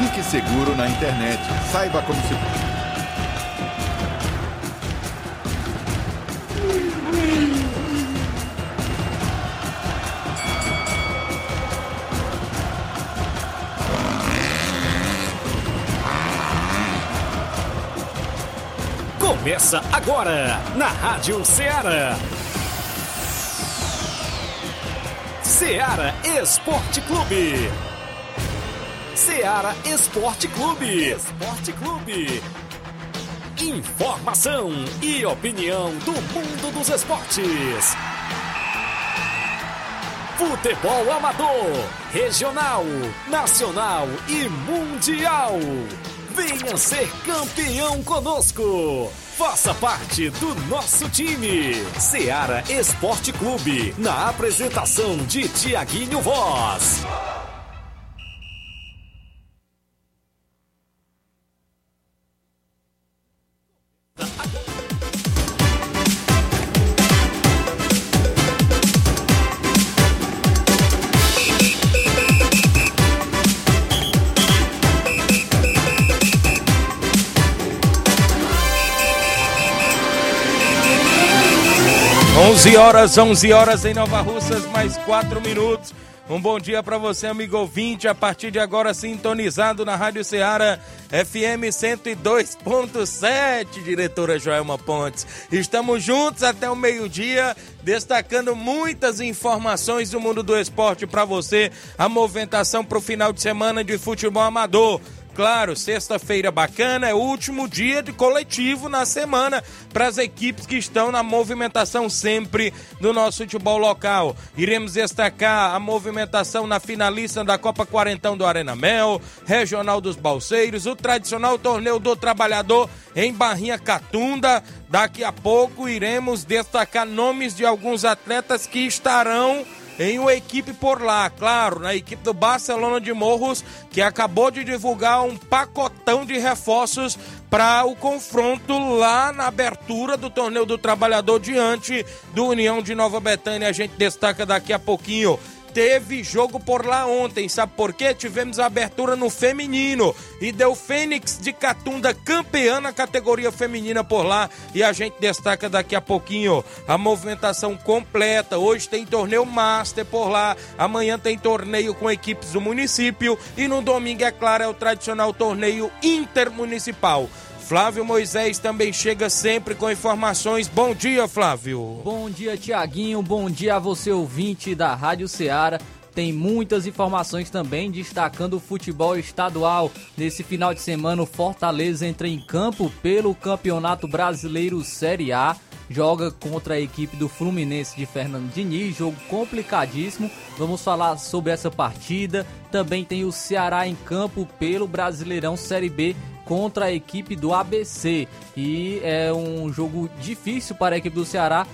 Fique seguro na internet. Saiba como se. Começa agora na Rádio Ceará. Ceará Esporte Clube. Ceará Esporte Clube. Esporte Clube. Informação e opinião do mundo dos esportes. Futebol amador, regional, nacional e mundial. Venha ser campeão conosco. Faça parte do nosso time. Seara Esporte Clube. Na apresentação de Tiaguinho Voz. Horas, 11 horas em Nova Russas, mais 4 minutos. Um bom dia para você, amigo ouvinte, a partir de agora sintonizado na Rádio Ceará FM 102.7, diretora Joelma Pontes. Estamos juntos até o meio-dia, destacando muitas informações do mundo do esporte para você, a movimentação para o final de semana de futebol amador claro, sexta-feira bacana, é o último dia de coletivo na semana para as equipes que estão na movimentação sempre do nosso futebol local. Iremos destacar a movimentação na finalista da Copa Quarentão do Arena Mel, Regional dos Balseiros, o tradicional torneio do trabalhador em Barrinha Catunda. Daqui a pouco iremos destacar nomes de alguns atletas que estarão em uma equipe por lá, claro, na equipe do Barcelona de Morros, que acabou de divulgar um pacotão de reforços para o confronto lá na abertura do torneio do trabalhador diante do União de Nova Betânia. A gente destaca daqui a pouquinho teve jogo por lá ontem. Sabe por quê? Tivemos a abertura no feminino e deu Fênix de Catunda campeã na categoria feminina por lá. E a gente destaca daqui a pouquinho a movimentação completa. Hoje tem torneio Master por lá, amanhã tem torneio com equipes do município e no domingo, é claro, é o tradicional torneio intermunicipal. Flávio Moisés também chega sempre com informações. Bom dia, Flávio. Bom dia, Tiaguinho. Bom dia a você, ouvinte da Rádio Ceará. Tem muitas informações também destacando o futebol estadual. Nesse final de semana, o Fortaleza entra em campo pelo Campeonato Brasileiro Série A. Joga contra a equipe do Fluminense de Fernando Diniz, jogo complicadíssimo. Vamos falar sobre essa partida. Também tem o Ceará em campo pelo Brasileirão Série B contra a equipe do ABC. E é um jogo difícil para a equipe do Ceará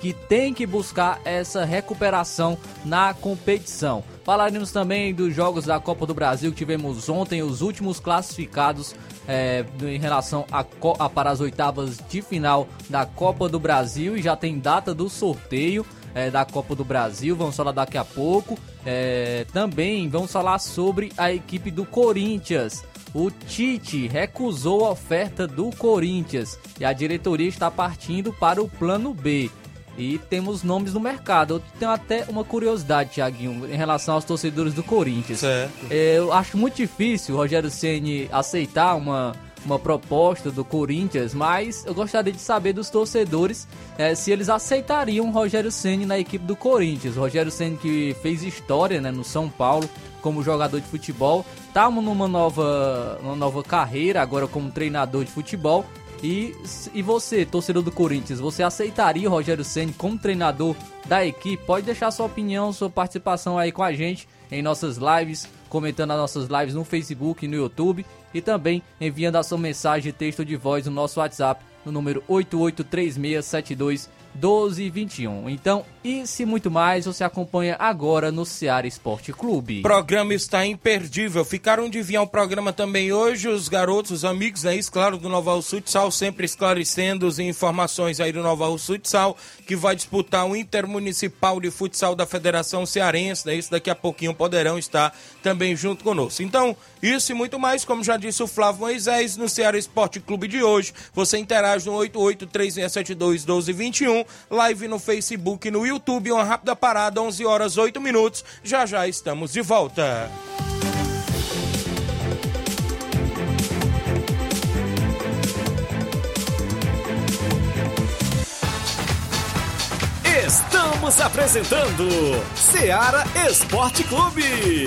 que tem que buscar essa recuperação na competição. Falaremos também dos jogos da Copa do Brasil que tivemos ontem, os últimos classificados é, em relação a, a, para as oitavas de final da Copa do Brasil e já tem data do sorteio é, da Copa do Brasil. Vamos falar daqui a pouco. É, também vamos falar sobre a equipe do Corinthians o Tite recusou a oferta do Corinthians e a diretoria está partindo para o plano B. E temos nomes no mercado. Eu tenho até uma curiosidade, Thiaguinho, em relação aos torcedores do Corinthians. Certo. É, eu acho muito difícil o Rogério Ceni aceitar uma, uma proposta do Corinthians, mas eu gostaria de saber dos torcedores é, se eles aceitariam o Rogério Ceni na equipe do Corinthians. Rogério Ceni que fez história né, no São Paulo como jogador de futebol, tá numa nova, uma nova carreira agora como treinador de futebol. E, e você, torcedor do Corinthians, você aceitaria o Rogério Ceni como treinador da equipe? Pode deixar sua opinião, sua participação aí com a gente em nossas lives, comentando as nossas lives no Facebook e no YouTube e também enviando a sua mensagem texto de voz no nosso WhatsApp no número 883672 12 e 21. Então, isso e muito mais você acompanha agora no Ceará Esporte Clube. O programa está imperdível. Ficaram de vir ao programa também hoje os garotos, os amigos, né? Isso, claro, do Nova Futsal, sempre esclarecendo as informações aí do Nova Futsal, que vai disputar o Intermunicipal de Futsal da Federação Cearense, né? Isso daqui a pouquinho poderão estar também junto conosco. Então, isso e muito mais, como já disse o Flávio Moisés, no Ceará Esporte Clube de hoje, você interage no 8836721221, live no Facebook e no YouTube uma rápida parada, 11 horas 8 minutos. Já já estamos de volta. Estamos apresentando Seara Esporte Clube.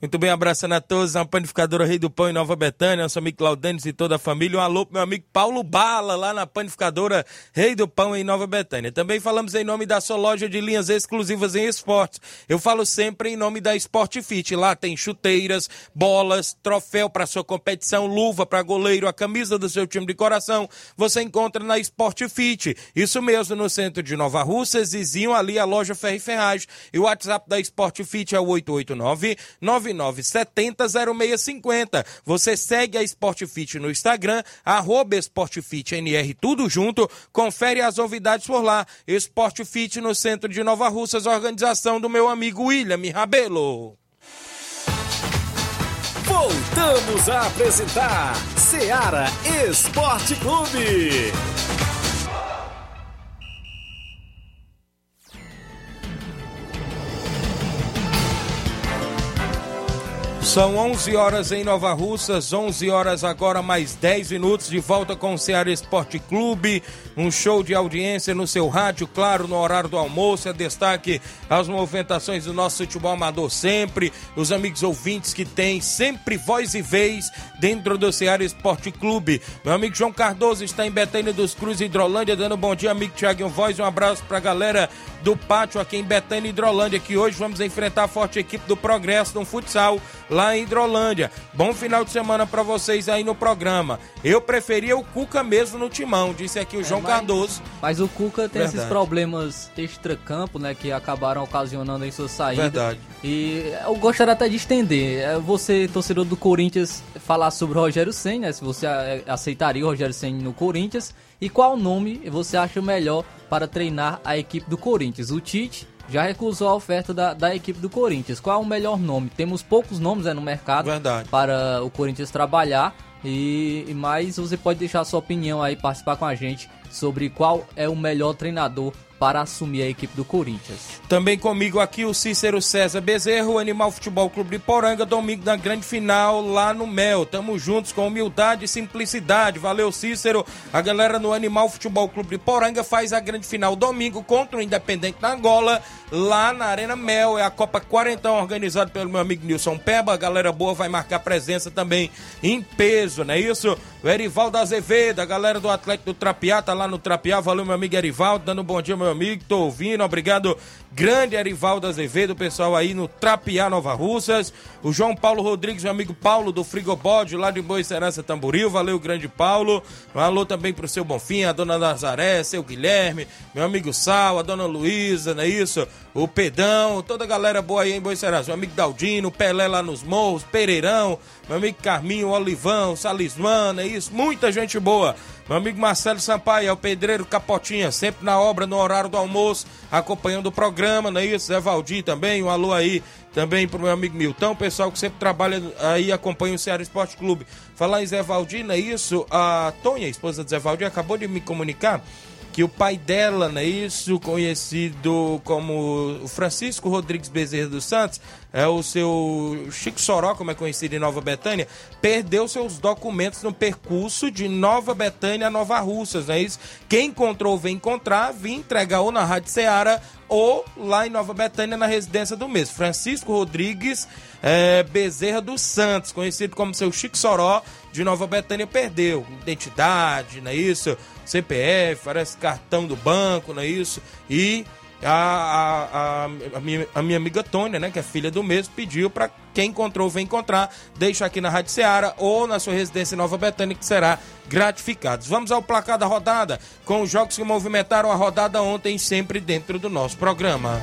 Muito bem, abraçando a todos, a panificadora Rei do Pão em Nova Betânia, nosso amigo Claudênis e toda a família. Um alô pro meu amigo Paulo Bala, lá na panificadora Rei do Pão em Nova Betânia. Também falamos em nome da sua loja de linhas exclusivas em esportes. Eu falo sempre em nome da Sport Fit. Lá tem chuteiras, bolas, troféu para sua competição, luva para goleiro, a camisa do seu time de coração. Você encontra na Sport Fit. Isso mesmo, no centro de Nova Rússia, vizinho ali a loja Ferro e Ferragem. E o WhatsApp da Sport Fit é o 889 99700650. Você segue a Sportfit no Instagram, SportFitNR, tudo junto. Confere as novidades por lá. Sportfit no centro de Nova Russas, organização do meu amigo William Rabelo. Voltamos a apresentar Seara Esporte Clube. São 11 horas em Nova Russas, 11 horas agora mais 10 minutos de volta com o Ceará Esporte Clube, um show de audiência no seu rádio, claro, no horário do almoço, é destaque as movimentações do nosso futebol amador sempre, os amigos ouvintes que têm sempre voz e vez dentro do Ceará Esporte Clube. Meu amigo João Cardoso está em Betânia dos Cruz, Hidrolândia, dando um bom dia, amigo Thiago Voz, um abraço pra galera do pátio aqui em Betânia, Hidrolândia, que hoje vamos enfrentar a forte equipe do Progresso no futsal lá em Hidrolândia. Bom final de semana para vocês aí no programa. Eu preferia o Cuca mesmo no timão, disse aqui o é, João mas, Cardoso. Mas o Cuca tem Verdade. esses problemas extra-campo, né, que acabaram ocasionando em sua saída. Verdade. E eu gostaria até de estender. É, você, torcedor do Corinthians, falar sobre o Rogério Senna, né, se você aceitaria o Rogério Senna no Corinthians e qual nome você acha melhor para treinar a equipe do Corinthians? O Tite já recusou a oferta da, da equipe do Corinthians. Qual é o melhor nome? Temos poucos nomes né, no mercado Verdade. para o Corinthians trabalhar. E, e mais você pode deixar sua opinião aí, participar com a gente sobre qual é o melhor treinador para assumir a equipe do Corinthians. Também comigo aqui o Cícero César Bezerro, Animal Futebol Clube de Poranga, domingo na grande final lá no Mel. Tamo juntos com humildade e simplicidade. Valeu, Cícero. A galera no Animal Futebol Clube de Poranga faz a grande final domingo contra o Independente da Angola, lá na Arena Mel. É a Copa Quarentão, organizada pelo meu amigo Nilson Peba. A galera boa vai marcar presença também em peso, não é isso? O Erivaldo Azevedo, a galera do Atlético do Trapiá, tá lá no Trapiá. Valeu, meu amigo Erivaldo, dando um bom dia, meu amigo. Tô ouvindo, obrigado. Grande Erivaldo Azevedo, pessoal aí no Trapiá, Nova Russas. O João Paulo Rodrigues, meu amigo Paulo do Frigobode, lá de Boa Serança Tamboril. Valeu, grande Paulo. Um alô também pro seu Bonfim, a dona Nazaré, seu Guilherme, meu amigo Sal, a dona Luísa, não é isso? O Pedão, toda a galera boa aí em Boa Serança. Meu amigo Daldino, Pelé lá nos morros, Pereirão, meu amigo Carminho, Olivão, Salismana, é isso? Muita gente boa Meu amigo Marcelo Sampaio, é o pedreiro Capotinha, sempre na obra, no horário do almoço, acompanhando o programa, não é isso? Zé Valdir também, um alô aí também pro meu amigo Milton, pessoal que sempre trabalha aí, acompanha o Ceará Esporte Clube. Falar em Zé Valdir, não é isso? A Tonha, esposa de Zé Valdir, acabou de me comunicar que o pai dela, não é isso, conhecido como Francisco Rodrigues Bezerra dos Santos, é o seu Chico Soró, como é conhecido em Nova Betânia, perdeu seus documentos no percurso de Nova Betânia a Nova Russas, não é isso? Quem encontrou, vem encontrar, vim entregar ou na Rádio Ceará ou lá em Nova Betânia, na residência do mesmo. Francisco Rodrigues é, Bezerra dos Santos, conhecido como seu Chico Soró, de Nova Betânia, perdeu identidade, não é isso? CPF, parece cartão do banco, não é isso? E a, a, a, minha, a minha amiga Tônia, né, que é filha do mesmo, pediu para quem encontrou, vem encontrar, deixa aqui na Rádio Ceará ou na sua residência em Nova Betânia, que será gratificado. Vamos ao placar da rodada, com os jogos que movimentaram a rodada ontem, sempre dentro do nosso programa.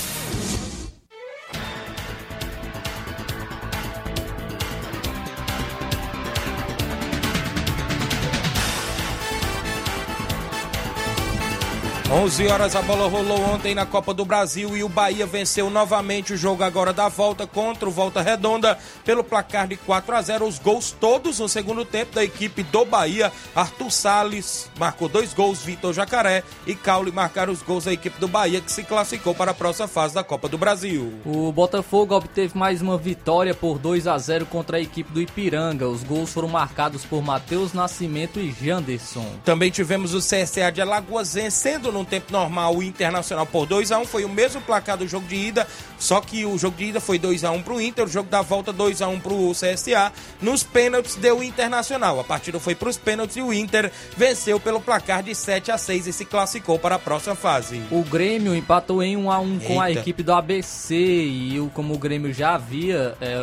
11 horas a bola rolou ontem na Copa do Brasil e o Bahia venceu novamente o jogo agora da volta contra o Volta Redonda pelo placar de 4 a 0. Os gols todos no segundo tempo da equipe do Bahia. Arthur Salles marcou dois gols, Vitor Jacaré e Caule marcaram os gols da equipe do Bahia que se classificou para a próxima fase da Copa do Brasil. O Botafogo obteve mais uma vitória por 2 a 0 contra a equipe do Ipiranga. Os gols foram marcados por Matheus Nascimento e Janderson. Também tivemos o CSA de Alagoas vencendo no no tempo normal o Internacional por 2 a 1 foi o mesmo placar do jogo de ida, só que o jogo de ida foi 2 a 1 pro Inter, o jogo da volta 2 a 1 pro CSA. Nos pênaltis deu o Internacional. A partida foi para os pênaltis e o Inter venceu pelo placar de 7 a 6 e se classificou para a próxima fase. O Grêmio empatou em 1 a 1 com a equipe do ABC e como o Grêmio já havia é,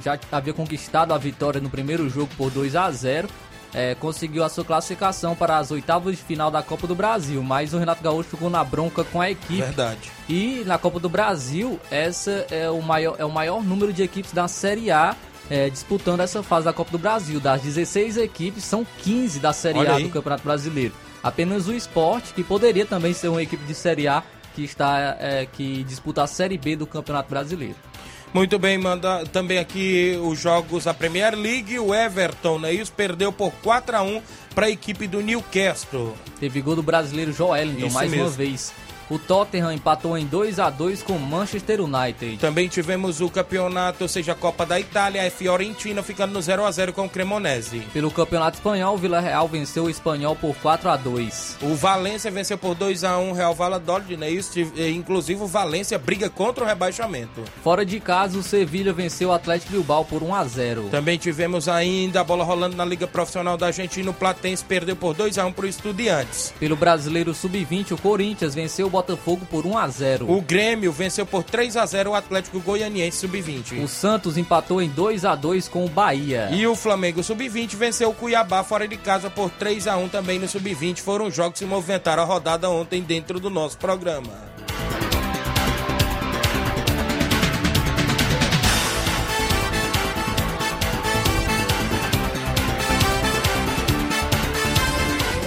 já havia conquistado a vitória no primeiro jogo por 2 a 0 é, conseguiu a sua classificação para as oitavas de final da Copa do Brasil, mas o Renato Gaúcho ficou na bronca com a equipe. Verdade. E na Copa do Brasil, essa é o maior, é o maior número de equipes da Série A é, disputando essa fase da Copa do Brasil. Das 16 equipes, são 15 da Série Olha A aí. do Campeonato Brasileiro. Apenas o esporte, que poderia também ser uma equipe de Série A, que está é, que disputa a Série B do Campeonato Brasileiro. Muito bem, manda também aqui os jogos da Premier League. O Everton, né? Isso perdeu por 4 a 1 para a equipe do Newcastle. Teve gol do brasileiro Joelinton mais mesmo. uma vez. O Tottenham empatou em 2 a 2 com o Manchester United. Também tivemos o campeonato, ou seja, a Copa da Itália, a Fiorentina ficando no 0 a 0 com o Cremonese. Pelo Campeonato Espanhol, o Vila Real venceu o Espanhol por 4 a 2. O Valência venceu por 2 a 1 o Real Valladolid, né? Isso, e, inclusive o Valência briga contra o rebaixamento. Fora de casa, o Sevilha venceu o Atlético Bilbao por 1 a 0. Também tivemos ainda a bola rolando na Liga Profissional da Argentina, o Platense perdeu por 2 a 1 para o Estudiantes. Pelo Brasileiro Sub-20, o Corinthians venceu o Botafogo por 1 a 0. O Grêmio venceu por 3 a 0 o Atlético Goianiense Sub-20. O Santos empatou em 2 a 2 com o Bahia. E o Flamengo Sub-20 venceu o Cuiabá fora de casa por 3 a 1 também no Sub-20. Foram os jogos que movimentaram a rodada ontem dentro do nosso programa.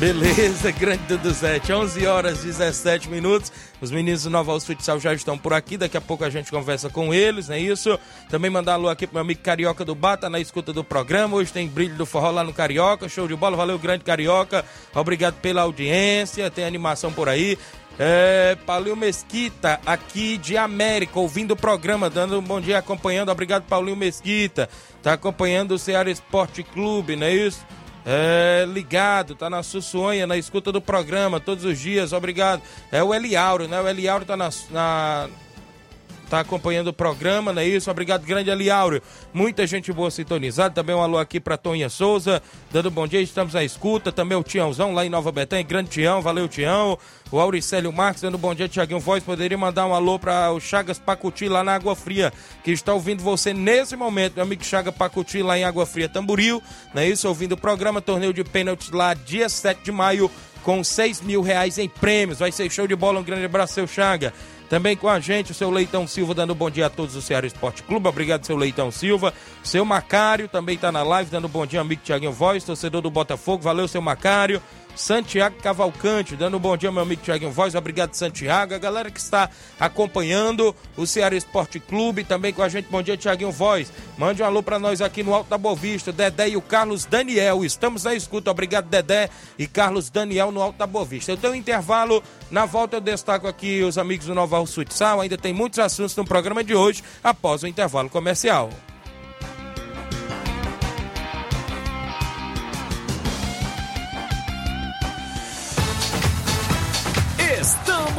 Beleza, grande Duduzete. 11 horas e 17 minutos. Os meninos do Nova Alves Futsal já estão por aqui. Daqui a pouco a gente conversa com eles, não é isso? Também mandar alô aqui pro meu amigo Carioca do Bata na escuta do programa. Hoje tem brilho do forró lá no Carioca. Show de bola. Valeu, grande Carioca. Obrigado pela audiência. Tem animação por aí. É, Paulinho Mesquita, aqui de América, ouvindo o programa, dando um bom dia, acompanhando. Obrigado, Paulinho Mesquita. Tá acompanhando o Ceará Esporte Clube, não é isso? É, ligado, tá na Sussuanha, na escuta do programa todos os dias, obrigado. É o Eliauro, né? O Eliauro tá na, na tá acompanhando o programa, não é isso? Obrigado, grande Eliauro. Muita gente boa sintonizada. Também um alô aqui pra Tonha Souza, dando bom dia. Estamos à escuta. Também o Tiãozão lá em Nova Betânia. Grande Tião, valeu, Tião. O Auricélio Marques dando bom dia, Tiaguinho Voz. Poderia mandar um alô para o Chagas Pacuti lá na Água Fria, que está ouvindo você nesse momento, meu amigo Chaga Pacuti lá em Água Fria, Tamburil, não é isso? Ouvindo o programa Torneio de Pênaltis lá, dia 7 de maio, com 6 mil reais em prêmios. Vai ser show de bola. Um grande abraço, seu Chaga. Também com a gente, o seu Leitão Silva dando bom dia a todos do Ceará Esporte Clube. Obrigado, seu Leitão Silva. Seu Macário também está na live, dando bom dia, amigo Tiaguinho Voz, torcedor do Botafogo. Valeu, seu Macário. Santiago Cavalcante, dando um bom dia, meu amigo Tiaguinho Voz. Obrigado, Santiago. A galera que está acompanhando o Ceará Esporte Clube, também com a gente. Bom dia, Tiaguinho Voz. Mande um alô para nós aqui no Alto da Bovista, Dedé e o Carlos Daniel. Estamos na escuta. Obrigado, Dedé e Carlos Daniel no Alto da Bovista. Eu tenho um intervalo. Na volta eu destaco aqui os amigos do Nova Futsal. Ainda tem muitos assuntos no programa de hoje, após o intervalo comercial.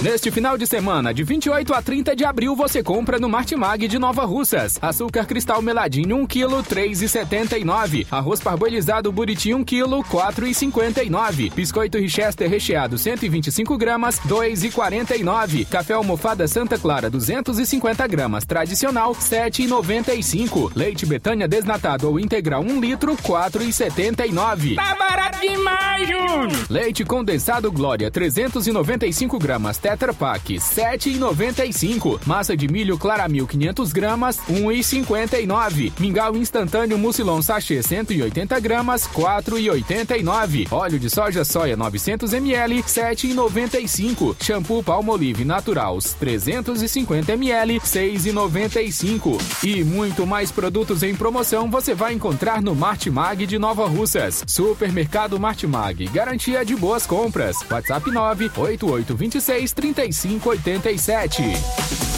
Neste final de semana, de 28 a 30 de abril, você compra no Martimag de Nova Russas. Açúcar cristal meladinho 1 kg, 3,79. Arroz parboilizado buriti 1 kg, 4,59. Biscoito Richester recheado 125 gramas, 2,49. Café almofada Santa Clara 250 gramas, tradicional, 7,95. Leite Betânia desnatado ou integral 1 litro, 4,79. Tá barato demais, Júnior! Leite condensado Glória 395 gramas, Tetra Pak, 7,95. Massa de milho Claramil 500 gramas, 1,59. Mingau instantâneo Mucilon sachê 180 gramas, 4,89. Óleo de soja soia 900 ml, 7,95. Shampoo Palmolive Naturals 350 ml, 6,95. E muito mais produtos em promoção você vai encontrar no Martimag de Nova Russas. Supermercado Martimag, garantia de boas compras. WhatsApp 98826 3587.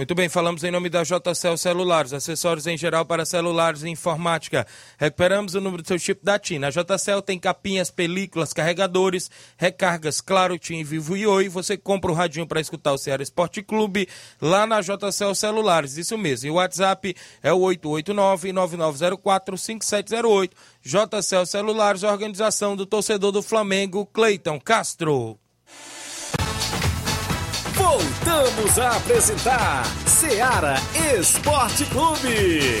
Muito bem, falamos em nome da JCL Celulares, acessórios em geral para celulares e informática. Recuperamos o número do seu chip da TIM. A JCL tem capinhas, películas, carregadores, recargas, claro, TIM, Vivo e Oi. Você compra o radinho para escutar o Ceará Esporte Clube lá na JCL Celulares, isso mesmo. E o WhatsApp é o 889-9904-5708. JCL Celulares, organização do torcedor do Flamengo, Cleiton Castro. Voltamos a apresentar Seara Esporte Clube.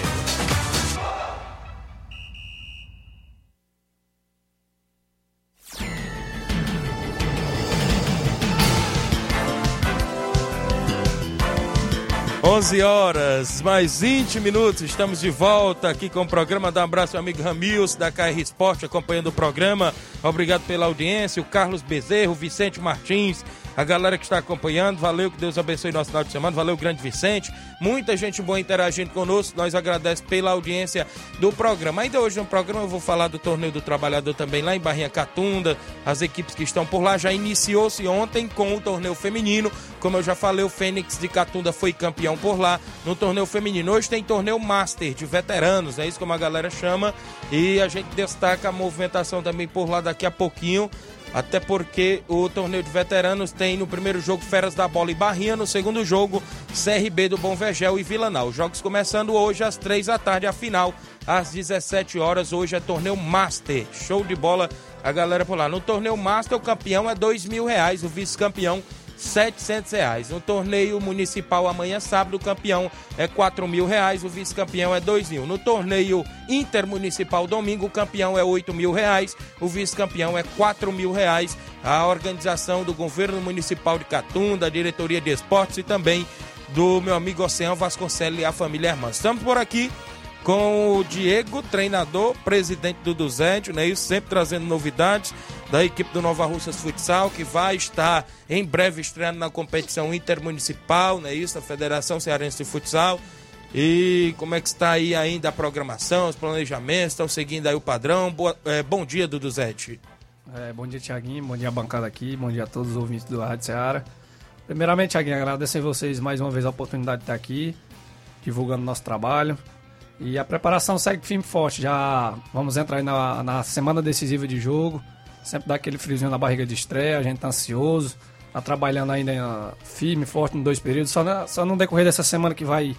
Onze horas, mais 20 minutos, estamos de volta aqui com o programa. Dá um abraço ao amigo Ramils da KR Esporte acompanhando o programa. Obrigado pela audiência. O Carlos Bezerro, Vicente Martins, a galera que está acompanhando, valeu, que Deus abençoe nosso final de semana, valeu, grande Vicente, muita gente boa interagindo conosco, nós agradecemos pela audiência do programa. Ainda hoje no programa eu vou falar do Torneio do Trabalhador também lá em Barrinha Catunda, as equipes que estão por lá, já iniciou-se ontem com o torneio feminino, como eu já falei, o Fênix de Catunda foi campeão por lá no torneio feminino. Hoje tem torneio Master de veteranos, é isso como a galera chama, e a gente destaca a movimentação também por lá daqui a pouquinho, até porque o torneio de veteranos tem no primeiro jogo Feras da Bola e Barrinha, no segundo jogo CRB do Bom Vegel e Vilanal. Os jogos começando hoje às três da tarde, a final às 17 horas. Hoje é torneio Master. Show de bola a galera por lá. No torneio Master, o campeão é dois mil reais, o vice-campeão 700 reais. No torneio municipal amanhã sábado, o campeão é 4 mil reais, o vice-campeão é 2 mil. No torneio intermunicipal domingo, o campeão é 8 mil reais, o vice-campeão é 4 mil reais. A organização do governo municipal de Catunda, a diretoria de esportes e também do meu amigo Oceano Vasconcelos e a família Irmã. Estamos por aqui com o Diego, treinador, presidente do Duzente, né? Sempre trazendo novidades da equipe do Nova Russas Futsal, que vai estar em breve estreando na competição intermunicipal, né? Isso, a Federação Cearense de Futsal. E como é que está aí ainda a programação, os planejamentos, estão seguindo aí o padrão? Boa, é, bom dia, Duduzete. É, bom dia, Tiaguinho, bom dia bancada aqui, bom dia a todos os ouvintes do Rádio Ceará. Primeiramente, Thiaguinho, agradecer vocês mais uma vez a oportunidade de estar aqui, divulgando nosso trabalho. E a preparação segue firme e forte. Já vamos entrar na, na semana decisiva de jogo. Sempre dá aquele friozinho na barriga de estreia, a gente tá ansioso. Tá trabalhando ainda firme, forte em dois períodos. Só, na, só no decorrer dessa semana que vai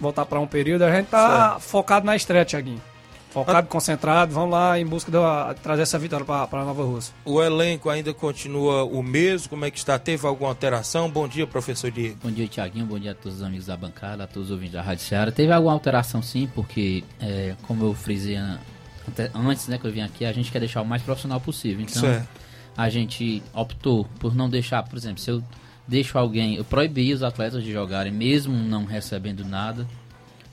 voltar para um período, a gente tá Certo. focado na estreia, Thiaguinho. Focado, concentrado, vamos lá em busca de trazer essa vitória para Nova Rússia. O elenco ainda continua o mesmo? Como é que está? Teve alguma alteração? Bom dia, professor Diego. Bom dia, Tiaguinho. Bom dia a todos os amigos da bancada, a todos os ouvintes da Rádio Ceará. Teve alguma alteração sim, porque, é, como eu frisei ante- antes né, que eu vim aqui, a gente quer deixar o mais profissional possível. Então, Certo. a gente optou por não deixar, por exemplo, se eu deixo alguém, eu proibi os atletas de jogarem, mesmo não recebendo nada,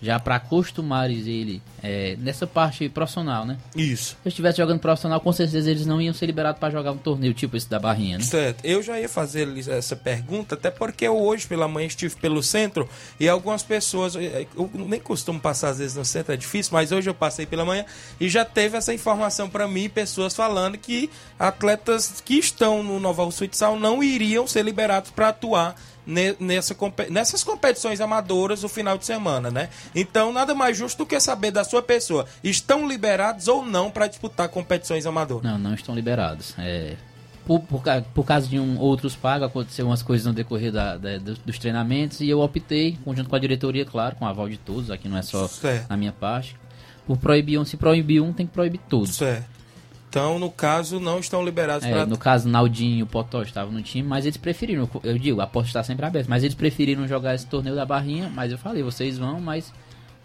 já para acostumar ele é, nessa parte profissional, né? Isso. Se eu estivesse jogando profissional, com certeza eles não iam ser liberados para jogar um torneio tipo esse da Barrinha, né? Certo. Eu já ia fazer essa pergunta, até porque eu hoje pela manhã estive pelo centro e algumas pessoas, eu nem costumo passar às vezes no centro, é difícil, mas hoje eu passei pela manhã e já teve essa informação para mim, pessoas falando que atletas que estão no Nova Futsal não iriam ser liberados para atuar Nessa, nessas competições amadoras no final de semana, né? Então, nada mais justo do que saber da sua pessoa. Estão liberados ou não para disputar competições amadoras? Não, não estão liberados. É, por, por, por causa de um, outros pagos, aconteceu umas coisas no decorrer da, da- dos, treinamentos e eu optei, junto com a diretoria, claro, com a aval de todos, aqui não é só Certo. na minha parte, por proibir um. Se proibir um, tem que proibir todos. Certo. Então, no caso, não estão liberados É, para no caso, Naldinho e o Potó estavam no time, mas eles preferiram, eu digo, a porta está sempre aberta, mas eles preferiram jogar esse torneio da Barrinha, mas eu falei, vocês vão, mas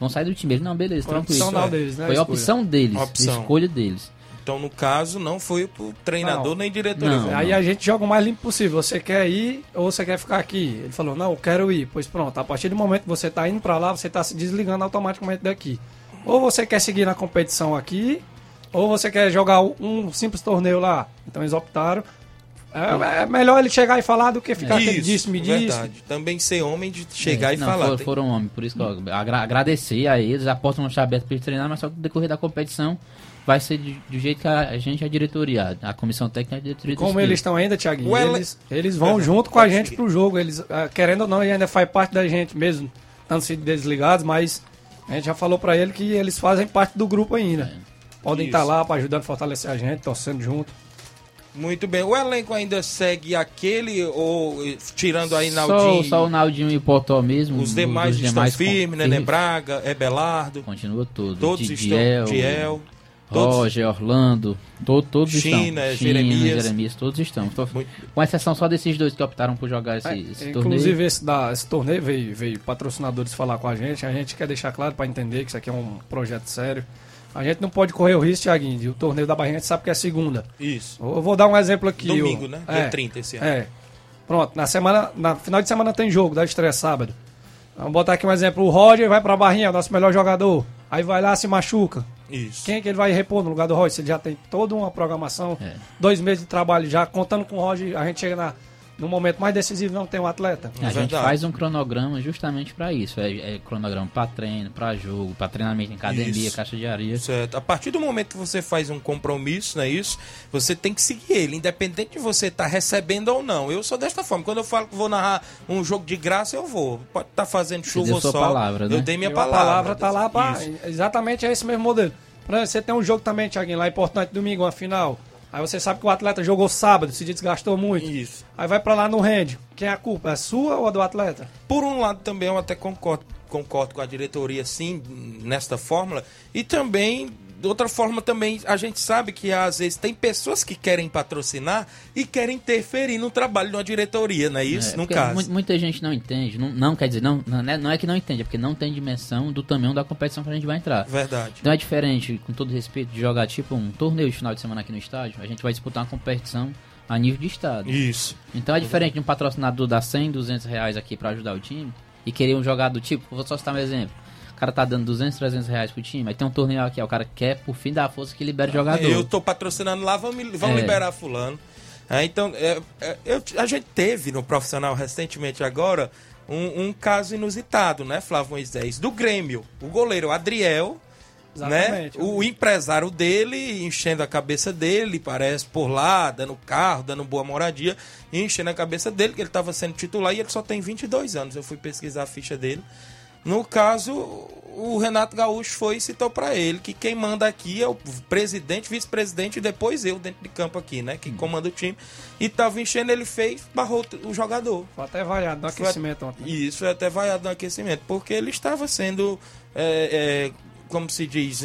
vão sair do time. Eles, não, beleza, Foi tranquilo. opcional deles, né, a Foi a opção deles, Opção. a escolha deles. Então, no caso, não foi pro treinador Não. nem diretoria. Não. Aí a gente joga o mais limpo possível. Você quer ir ou você quer ficar aqui? Ele falou, não, eu quero ir. Pois pronto, a partir do momento que você tá indo pra lá, você tá se desligando automaticamente daqui. Ou você quer seguir na competição aqui, ou você quer jogar um simples torneio lá. Então eles optaram. É, é melhor ele chegar e falar do que ficar Isso, disse, me disse. verdade. Também ser homem de chegar É, e não, falar. for- Tem- foram homens, por isso que eu agra- agradecer a eles, a porta não está aberta para eles treinar, mas só que no decorrer da competição vai ser do jeito que a, a gente, a diretoria, a comissão técnica e a diretoria Como eles estão ainda, Thiaguinho, O ele- eles, eles vão junto com a gente pro jogo. Eles, ah, querendo ou não, ele ainda faz parte da gente, mesmo estando se desligados, mas a gente já falou pra ele que eles fazem parte do grupo ainda. Podem Isso. estar lá para ajudando a fortalecer a gente, torcendo junto. Muito bem. O elenco ainda segue aquele, ou tirando aí Só, Naldinho, só o Naldinho e o Potó mesmo. os demais estão demais firmes, Nenê Braga, Ebelardo, Continua todo. todos Didiel, estão. Diel, todos. Roger, Orlando, to, todos China, estão. Jeremias. Jeremias, todos estão. Muito- Com exceção só desses dois que optaram por jogar esse, É, esse inclusive, torneio. esse, da, esse torneio veio, veio patrocinadores falar com a gente. A gente quer deixar claro para entender que isso aqui é um projeto sério. A gente não pode correr o risco, Thiaguinho, de o torneio da Barrinha a gente sabe que é segunda. Isso. Eu vou dar um exemplo aqui. Domingo, eu- né? É, Dia 30 esse ano. É. Pronto, na semana, na final de semana tem jogo, da estreia sábado. Vamos botar aqui um exemplo. O Roger vai pra Barrinha, nosso melhor jogador. Aí vai lá, se machuca. Isso. Quem é que ele vai repor no lugar do Roger? Se ele já tem toda uma programação, É. dois meses de trabalho já, contando com o Roger, a gente chega na, no momento mais decisivo não tem um atleta. A gente verdade. faz um cronograma justamente para isso. É, é cronograma para treino, para jogo, para treinamento em academia, Isso. caixa de areia. Certo. A partir do momento que você faz um compromisso, não é isso? Você tem que seguir ele, independente de você estar recebendo ou não. Eu sou desta forma. Quando eu falo que vou narrar um jogo de graça, eu vou. Pode estar fazendo chuva deu ou sua sol. palavra, né? Eu dei minha E a palavra. palavra tá lá para exatamente é esse mesmo modelo. Você tem um jogo também, Thiaguinho, lá importante domingo, uma final. Aí você sabe que o atleta jogou sábado, se desgastou muito. Isso. Aí vai pra lá no rende. Quem é a culpa? É sua ou a do atleta? Por um lado, também eu até concordo, concordo com a diretoria, sim, nesta fórmula. E também, de outra forma, também a gente sabe que às vezes tem pessoas que querem patrocinar e querem interferir no trabalho de uma diretoria, não é isso? É, no caso. mu- Muita gente não entende, não, não quer dizer, não, não é, não é que não entende, é porque não tem dimensão do tamanho da competição que a gente vai entrar. Verdade. Então é diferente, com todo respeito, de jogar tipo um torneio de final de semana aqui no estádio, a gente vai disputar uma competição a nível de estado. Isso. Então é diferente de um patrocinador dar 100, 200 reais aqui pra ajudar o time e querer um jogador tipo, vou só citar um exemplo. O cara tá dando 200, 300 reais pro time, aí tem um torneio aqui, ó, o cara quer por fim da força que libere jogador. Eu tô patrocinando lá, vamos, vamos É. liberar fulano. É, então, é, é, eu- a gente teve no profissional recentemente agora um, um caso inusitado, né, Flávio Moisés? Do Grêmio. O goleiro Adriel né? Exatamente. O empresário dele enchendo a cabeça dele, parece, por lá, dando carro, dando boa moradia, enchendo a cabeça dele, que ele estava sendo titular e ele só tem 22 anos. Eu fui pesquisar a ficha dele. No caso, o Renato Gaúcho foi e citou para ele que quem manda aqui é o presidente, vice-presidente e depois eu dentro de campo aqui, né? Que comanda o time. E tava enchendo, ele fez, barrou o jogador. Foi até vaiado no Foi- aquecimento ontem. né? Isso, foi até vaiado no aquecimento, porque ele estava sendo, é, é, como se diz,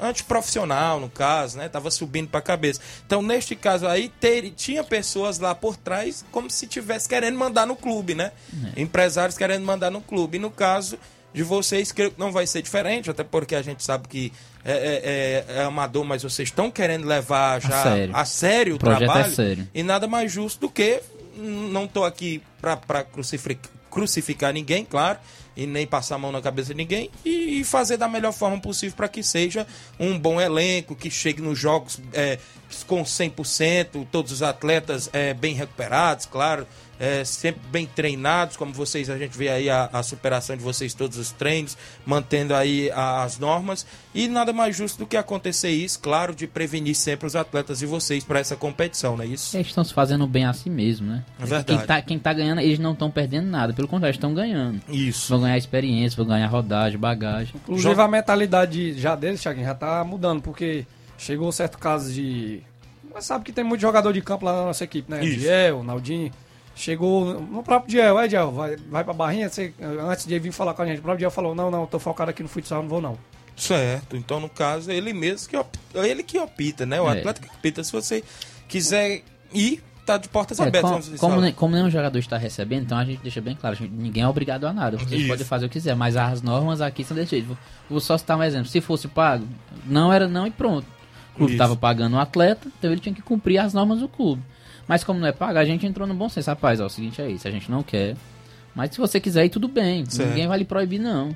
antiprofissional, no caso, né? Tava subindo para a cabeça. Então, neste caso aí, ter, tinha pessoas lá por trás como se tivesse querendo mandar no clube, né? Empresários querendo mandar no clube. E no caso de vocês, creio que não vai ser diferente, até porque a gente sabe que é, é- é- é amador, mas vocês estão querendo levar já sério. a sério o, O é trabalho. sério. E nada mais justo do que não tô aqui para crucificar, crucificar ninguém, claro, e nem passar a mão na cabeça de ninguém, e, fazer da melhor forma possível para que seja um bom elenco, que chegue nos jogos é, com 100%, todos os atletas é, bem recuperados, claro, é, sempre bem treinados, como vocês, a gente vê aí a, a superação de vocês todos os treinos, mantendo aí a- as normas, e nada mais justo do que acontecer isso, claro, de prevenir sempre os atletas e vocês para essa competição, não é isso? Eles estão se fazendo bem assim mesmo, né? É verdade. Quem tá, quem tá ganhando, eles não estão perdendo nada. Pelo contrário, estão ganhando. Isso. Vão ganhar experiência, vão ganhar rodagem, bagagem. Inclusive a mentalidade já deles, Thiaguinho, já tá mudando, porque chegou certo caso de. Mas sabe que tem muito jogador de campo lá na nossa equipe, né? Isso. Diel, Naldinho. Chegou no próprio Diel, é Diel, vai, vai pra barrinha, você, antes de ele vir falar com a gente, o próprio Diel falou, não, não, tô focado aqui no futsal, não vou não. Certo. Então, no caso, ele mesmo que opta, ele que opta, né? O É. atleta que opta. Se você quiser ir, tá de portas É, abertas. com- como, ne- como nenhum jogador está recebendo, então a gente deixa bem claro, gente- ninguém é obrigado a nada. Vocês Isso. podem fazer o que quiser, mas as normas aqui são desse jeito. Vou- só citar um exemplo. Se fosse pago, não era não e pronto. O clube estava pagando o atleta, então ele tinha que cumprir as normas do clube. Mas como não é pago, a gente entrou no bom senso. Rapaz, ó, o seguinte é isso, a gente não quer. Mas se você quiser ir, tudo bem. Certo. Ninguém vai lhe proibir, não.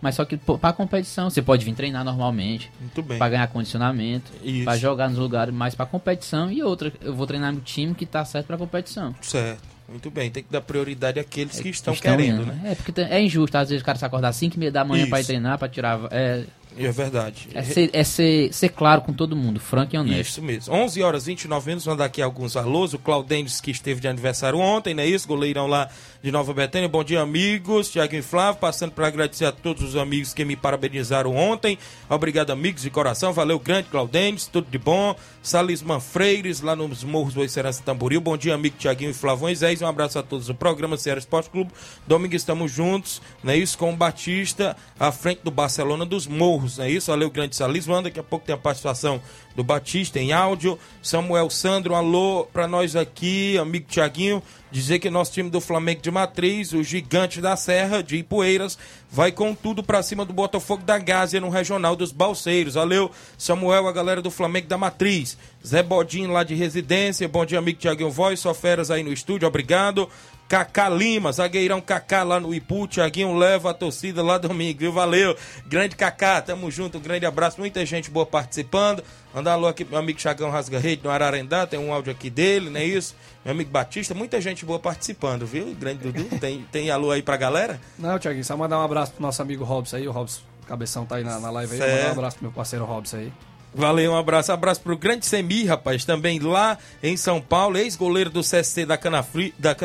Mas só que pô, pra competição, você pode vir treinar normalmente. Muito bem. Pra ganhar condicionamento. Isso. Pra jogar nos lugares mais pra competição. E outra, eu vou treinar no time que tá certo pra competição. Certo. Muito bem. Tem que dar prioridade àqueles que estão, Estão querendo, indo, né? É, porque é injusto, às vezes o cara se acordar às 5 e meia da manhã pra ir treinar, pra tirar. É, É verdade. é, ser, é ser, ser claro com todo mundo, franco e honesto. Isso mesmo. 11 horas e 29 minutos, mandar aqui alguns alôs. O Claudênis, que esteve de aniversário ontem, não é isso? Goleirão lá de Nova Betânia. Bom dia, amigos. Tiago e Flávio, passando para agradecer a todos os amigos que me parabenizaram ontem. Obrigado, amigos de coração. Valeu, grande Claudênis. Tudo de bom. Salisman Freires, lá nos Morros do Serança Tamboril. Bom dia, amigo Tiaguinho e Flávio Moisés. Um abraço a todos do programa Ceará Esporte Clube. Domingo estamos juntos, não é isso? Com o Batista, à frente do Barcelona dos Morros, não é isso? Valeu, grande Salisman. Daqui a pouco tem a participação do Batista em áudio. Samuel Sandro, alô pra nós aqui, amigo Tiaguinho. Dizer que nosso time do Flamengo de Matriz, o Gigante da Serra, de Ipueiras, vai com tudo pra cima do Botafogo da Gásia no Regional dos Balseiros. Valeu, Samuel, a galera do Flamengo da Matriz. Zé Bodinho lá de residência. Bom dia, amigo Tiaguinho Voz. Só feras aí no estúdio, obrigado. Kaká Lima, zagueirão Kaká lá no Ipu, Tiaguinho leva a torcida lá domingo, viu? Valeu, grande Kaká, tamo junto, um grande abraço, muita gente boa participando. Mandar um alô aqui pro meu amigo Chagão Rasga Rede no Ararendá, tem um áudio aqui dele, não é isso? Meu amigo Batista, muita gente boa participando, viu? Grande Dudu, tem, tem alô aí pra galera? Não, Thiaguinho, só mandar um abraço pro nosso amigo Robson aí, o Robson Cabeção tá aí na, na live aí, mandar um abraço pro meu parceiro Robson aí. Valeu, um abraço. Abraço pro grande Semi, rapaz, também lá em São Paulo, ex-goleiro do CSC da, Canafri, da.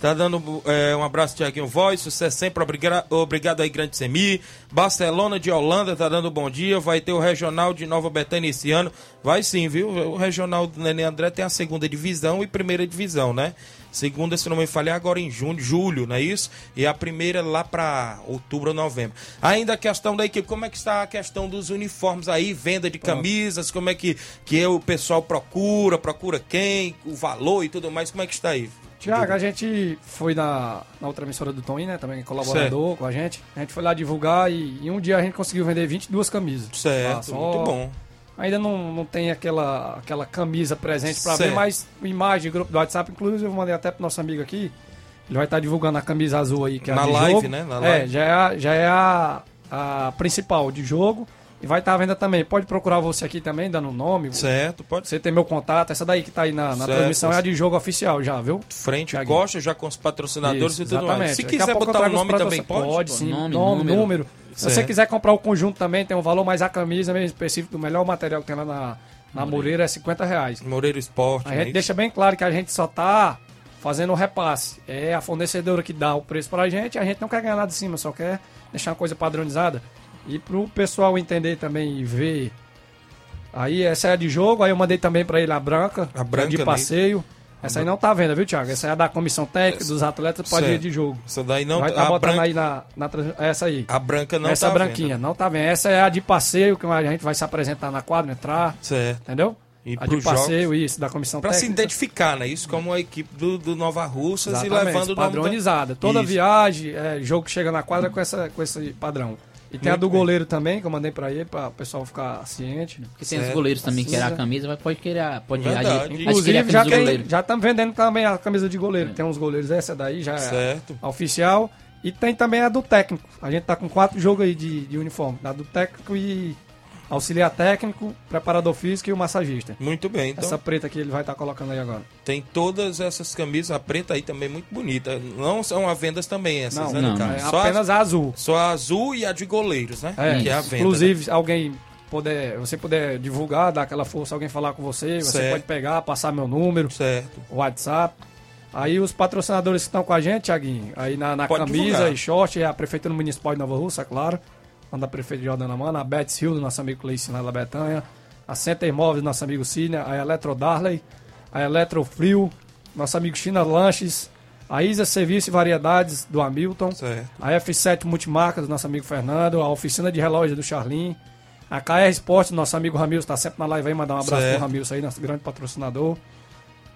Tá dando é, um abraço, Tiaguinho Voz. Sucesso sempre. Obrigado, obrigado aí, grande Semi. Barcelona de Holanda tá dando bom dia. Vai ter o Regional de Nova Betânia esse ano. Vai sim, viu? O Regional do Nenê André tem a segunda divisão e primeira divisão, né? Segunda, se não me falhar, agora em junho, julho, não é isso? E a primeira lá para outubro ou novembro. Ainda a questão da equipe, como é que está a questão dos uniformes aí, venda de camisas, como é que, que o pessoal procura, procura quem, o valor e tudo mais, como é que está aí? Tiago, a gente foi na, na outra emissora do Tom, né? Também colaborador com a gente. A gente foi lá divulgar e em um dia a gente conseguiu vender 22 camisas. Certo, Tá, só- muito bom. Ainda não, não tem aquela, aquela camisa presente pra ver, mas imagem, grupo do WhatsApp, inclusive eu mandei até pro nosso amigo aqui. Ele vai estar divulgando a camisa azul aí, que é a Na de live, jogo. né? Na É, live. já é, a, já é a, a principal de jogo. E vai estar à venda também. Pode procurar você aqui também, dando o nome. Certo, pode Você tem meu contato. Essa daí que tá aí na, na transmissão é a de jogo oficial já, viu? Frente, Thiaguinho. gosta já com os patrocinadores Isso, e tudo mais. exatamente. Se Daqui a quiser botar o nome também pode? Pode, sim. Nome, Nome, número. número. Se você quiser comprar o conjunto também, tem um valor, mas a camisa mesmo específico do melhor material que tem lá na, na Moreira é 50 reais. Moreiro Esporte. A né? gente deixa bem claro que a gente só tá fazendo o repasse. É a fornecedora que dá o preço pra gente, a gente não quer ganhar nada de cima, só quer deixar uma coisa padronizada. E pro pessoal entender também e ver. Aí essa é a de jogo, aí eu mandei também pra ele a branca, A branca, de né? Essa aí não tá vendo, viu, Thiago? Essa é a da comissão técnica dos atletas para dia Certo. de jogo. Essa daí não Vai tá- botando branca- aí na, na essa aí. A branca não essa tá branquinha, vendo. não tá vendo. Essa é a de passeio, que a gente vai se apresentar na quadra, entrar. Certo. Entendeu? E a de passeio, jogos- isso, da comissão Pra se técnica. identificar, né? Isso como a equipe do, do Nova Russas e Exatamente, levando o nome da- padronizada. Toda viagem, é, jogo que chega na quadra com, essa, com esse padrão. E tem a do bem. goleiro também, que eu mandei pra ele, pra o pessoal ficar ciente. Porque tem os goleiros também que querem a camisa, vai, pode querer, a- pode Verdade. adquirir a Inclusive, camisa já tem, já estamos vendendo também a camisa de goleiro. Tem uns goleiros, essa daí já é Certo. a oficial. E tem também a do técnico. A gente tá com quatro jogos aí de, de uniforme. A do técnico e auxiliar técnico, preparador físico e o massagista. Muito bem, então Essa preta que ele vai estar colocando aí agora. tem todas essas camisas, a preta aí também muito bonita. Não são a vendas também essas, Não, né, não? É Só apenas a, azul. só a azul e a de goleiros, né? É, que é a venda. inclusive, alguém puder, você puder divulgar, dar aquela força, alguém falar com você, você Certo. pode pegar, passar meu número, né? Certo. WhatsApp. Aí os patrocinadores que estão com a gente, Thiaguinho, aí na, na camisa divulgar. e short, é a Prefeitura Municipal de Nova Russa, claro. Manda a prefeita Jordana Mana, a Betts Hill, do nosso amigo Cleice lá da Betanha, a Center Imóveis, do nosso amigo Cine, a Eletro Darley, a Eletro Frio, nosso amigo China Lanches, a Isa Serviço e Variedades, do Hamilton, Certo. a F7 Multimarcas, do nosso amigo Fernando, a Oficina de Relógio do Charlin, a KR Esporte, do nosso amigo Ramilson, está sempre na live aí, mandar um abraço Certo. pro Ramilson aí, nosso grande patrocinador.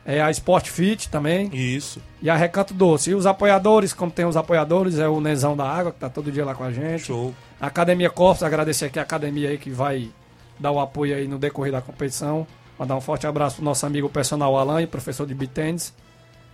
É a Sport Fit também. Isso. E a Recanto Doce. E os apoiadores, como tem os apoiadores, é o Nezão da Água, que tá todo dia lá com a gente. Show. A Academia Corpus, agradecer aqui a academia aí que vai dar o apoio aí no decorrer da competição. Mandar um forte abraço pro nosso amigo personal Alan, professor de beat tennis.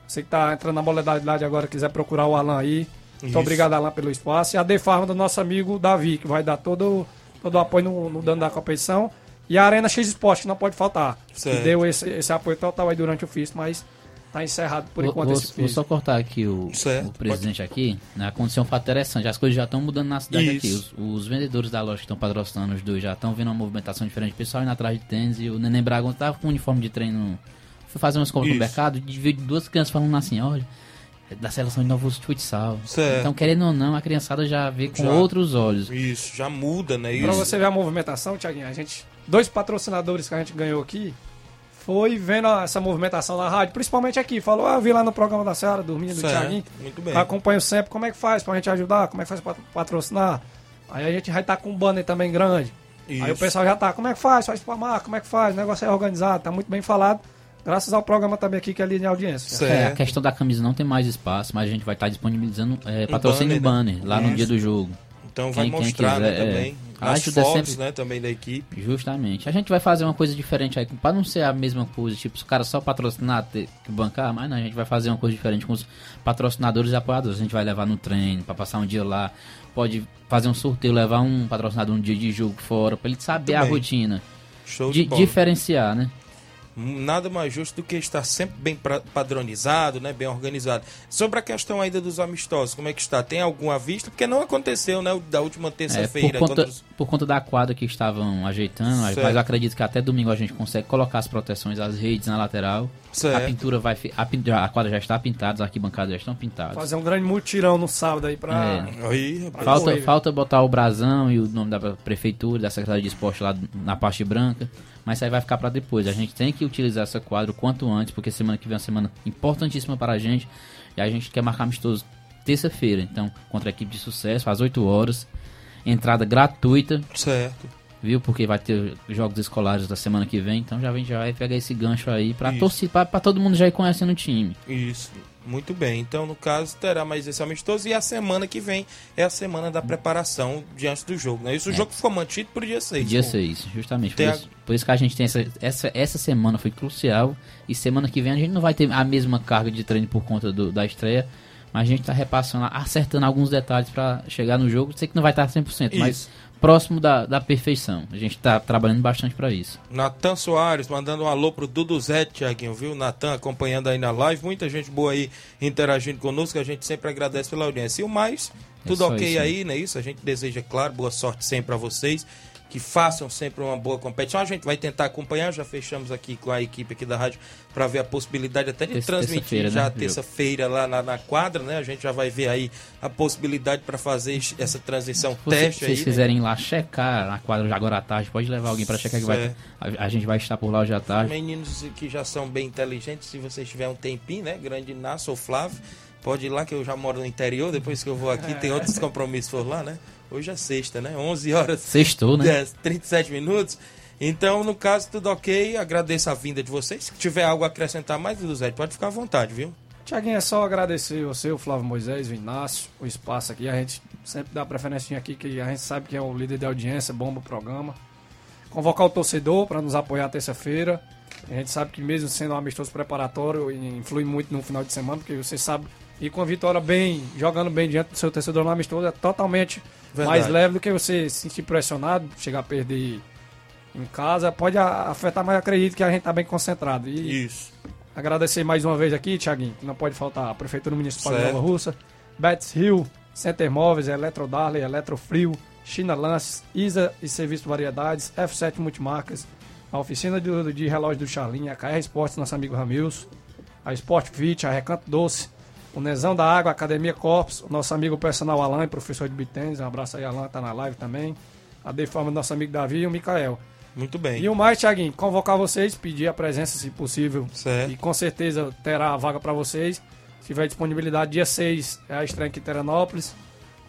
Você que tá entrando na modalidade agora, quiser procurar o Alan aí. Muito Isso. obrigado, Alan, pelo espaço. E a Defarma do nosso amigo Davi, que vai dar todo, todo o apoio no, no dano da competição. E a Arena X Esporte, que não pode faltar. Certo. Que deu esse, esse apoio total aí durante o FIS, mas tá encerrado por Vou, enquanto vou- esse vou FIS. só cortar aqui o, Certo, o presidente aqui. né, Aconteceu um fato interessante. As coisas já estão mudando na cidade aqui. Isso. Os, os vendedores da loja que estão patrocinando os dois já estão vendo uma movimentação diferente. O pessoal indo atrás de tênis e o Neném Braga tava com um uniforme de treino. Foi fazer umas compras no Isso. mercado e vi duas crianças falando assim: olha, é da seleção de Novo Futsal. Certo. Então, querendo ou não, a criançada já vê com Já. outros olhos. Isso, já muda, né? Pra Isso. você ver a movimentação, Tiaguinho, a gente. Dois patrocinadores que a gente ganhou aqui foi vendo essa movimentação na rádio, principalmente aqui. Falou, ah, eu vi lá no programa da Seara, dormindo, do Certo, Tiaguinho. muito bem. Acompanho sempre como é que faz pra gente ajudar, como é que faz pra patrocinar. Aí a gente vai estar com um banner também grande. Aí o Isso. pessoal já tá, como é que faz? Faz pra marca, como é que faz? O negócio é organizado, tá muito bem falado. Graças ao programa também aqui que é linha de audiência. É, a questão da camisa não tem mais espaço, mas a gente vai estar disponibilizando é, patrocínio banner, banner, né? lá no Isso. dia do jogo. Então vai Quem- mostrar né, quiser, é. também. A As ajuda fotos, sempre- né, também da equipe. Justamente. A gente vai fazer uma coisa diferente aí, para não ser a mesma coisa, tipo, os caras só patrocinar, ter que bancar, mas não, a gente vai fazer uma coisa diferente com os patrocinadores e apoiadores. A gente vai levar no treino, para passar um dia lá. Pode fazer um sorteio, levar um patrocinador um dia de jogo fora, para ele saber Muito a rotina. Show de, De, diferenciar, né? Nada mais justo do que estar sempre bem padronizado, né, bem organizado. Sobre a questão ainda dos amistosos, como é que está? Tem alguma vista? Porque não aconteceu, né, da última É, terça-feira. por, conta, contra os- por conta da quadra que estavam ajeitando, mas Certo. eu acredito que até domingo a gente consegue colocar as proteções, as redes na lateral. Certo. A pintura vai. A, pin- a quadra já está pintada, as arquibancadas já estão pintadas. Fazer um grande mutirão no sábado aí pra. É. Falta, correr. falta botar o brasão e o nome da prefeitura, da Secretaria de Esporte lá na parte branca, mas isso aí vai ficar para depois. A gente tem que utilizar essa quadra o quanto antes, porque semana que vem é uma semana importantíssima para a gente e a gente quer marcar amistoso terça-feira. Então, contra a equipe de sucesso, às 8 horas, entrada gratuita, Certo. viu? Porque vai ter jogos escolares da semana que vem, então já vem já vai pegar esse gancho aí para torcer, para todo mundo já ir conhecendo o time. Isso. Muito bem. Então, no caso, terá mais esse amistoso. E a semana que vem é a semana da preparação diante do jogo. Né? Isso o jogo ficou mantido pro dia 6. Dia 6, justamente. Por a- isso, por isso que a gente tem essa, essa. Essa semana foi crucial. E semana que vem a gente não vai ter a mesma carga de treino por conta do- da estreia. Mas a gente tá repassando, acertando alguns detalhes para chegar no jogo. Sei que não vai estar 100%, Isso. mas próximo da, da perfeição. A gente tá trabalhando bastante para isso. Natan Soares mandando um alô pro Dudu Zé, Tiaguinho, viu? Natan acompanhando aí na live. Muita gente boa aí interagindo conosco. A gente sempre agradece pela audiência. E o mais, É tudo só ok isso, né? aí, não é isso? A gente deseja, claro, boa sorte sempre para vocês. Que façam sempre uma boa competição. A gente vai tentar acompanhar. Já fechamos aqui com a equipe aqui da rádio para ver a possibilidade até de Terça- transmitir terça-feira, já né, terça-feira lá na, na quadra, né? A gente já vai ver aí a possibilidade para fazer essa transmissão Se teste se aí. vocês né? quiserem ir lá checar na quadra já agora à tarde, pode levar alguém para checar que vai, a, a gente vai estar por lá hoje à tarde. Meninos que já são bem inteligentes, se vocês tiverem um tempinho, né? Grande Inácio ou Flávio, pode ir lá que eu já moro no interior, depois que eu vou aqui, tem outros compromissos por lá, né? Hoje é sexta, né? 11 horas Sextou, né? 10, 37 minutos. Então, no caso, tudo ok. Agradeço a vinda de vocês. Se tiver algo a acrescentar mais, Zé, pode ficar à vontade, viu? Tiaguinho, é só agradecer você, o Flávio Moisés, o Inácio, o espaço aqui. A gente sempre dá preferência aqui, que a gente sabe que é o líder de audiência, bomba o programa. Convocar o torcedor para nos apoiar terça-feira. A gente sabe que mesmo sendo um amistoso preparatório, influi muito no final de semana, porque você sabe, e com a vitória bem, jogando bem diante do seu torcedor no amistoso, é totalmente Verdade. mais leve do que você se sentir pressionado, chegar a perder em casa. Pode afetar, mas acredito que a gente está bem concentrado. E Isso. Agradecer mais uma vez aqui, Tiaguinho, que não pode faltar a Prefeitura Municipal de Certo. Nova Russa, Betts Hill, Center Móveis, Eletro Darley, Eletro Frio, China Lances, ISA e Serviço de Variedades, F7 Multimarcas, a Oficina de, de Relógio do Charlinho, a KR Esportes, nosso amigo Ramilson, a Sport Fit, a Recanto Doce, o Nezão da Água, Academia Corpus, o nosso amigo personal Alain, professor de bitênis, um abraço aí, Alain, tá na live também, a Deforma do nosso amigo Davi e o Micael. Muito bem. E o mais, Thiaguinho, convocar vocês, pedir a presença, se possível. Certo. E com certeza terá a vaga para vocês. Se tiver disponibilidade, dia 6 é a estreia aqui em Teranópolis.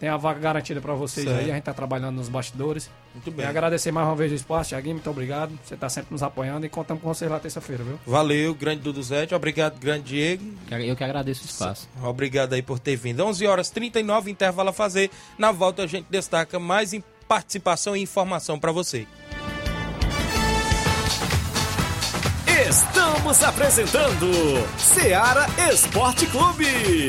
Tem a vaga garantida para vocês Certo. aí. A gente tá trabalhando nos bastidores. Muito E bem. agradecer mais uma vez o espaço, Thiaguinho. Muito obrigado. Você tá sempre nos apoiando e contamos com vocês lá terça-feira, viu? Valeu, grande Dudu Zé. Obrigado, grande Diego. Eu que agradeço o espaço. Obrigado aí por ter vindo. 11 horas 39, intervalo a fazer. Na volta a gente destaca mais em participação e informação para você. Estamos apresentando Seara Esporte Clube.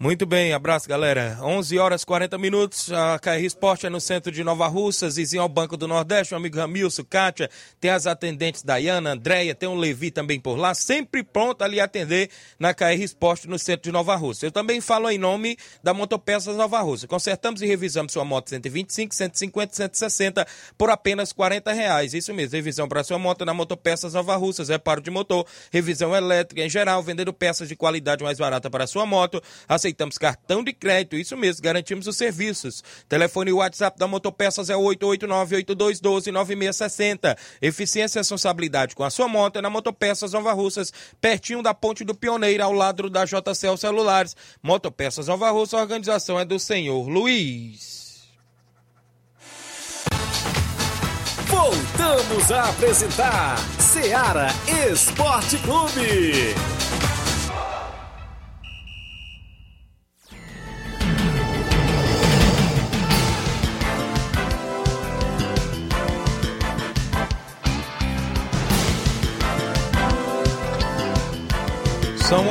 Muito bem, abraço galera. 11 horas 40 minutos. A KR Esporte é no centro de Nova Russa, vizinho ao Banco do Nordeste. Meu amigo Ramilson, Kátia, tem as atendentes Dayana, Andréia, tem o Levi também por lá, sempre pronto a atender na KR Esporte no centro de Nova Russa. Eu também falo em nome da Motopeças Nova Russa. Consertamos e revisamos sua moto 125, 150, 160 por apenas 40 reais. Isso mesmo, revisão para sua moto na Motopeças Nova Russas, reparo de motor, revisão elétrica em geral, vendendo peças de qualidade mais barata para sua moto. Aceitamos cartão de crédito, isso mesmo, garantimos os serviços. Telefone e WhatsApp da Motopeças é 889-8212-9660. Eficiência e responsabilidade com a sua moto é na Motopeças Nova Russas, pertinho da Ponte do Pioneiro, ao lado da JCL Celulares. Motopeças Nova Russa, a organização é do senhor Luiz. Voltamos a apresentar Seara Esporte Clube.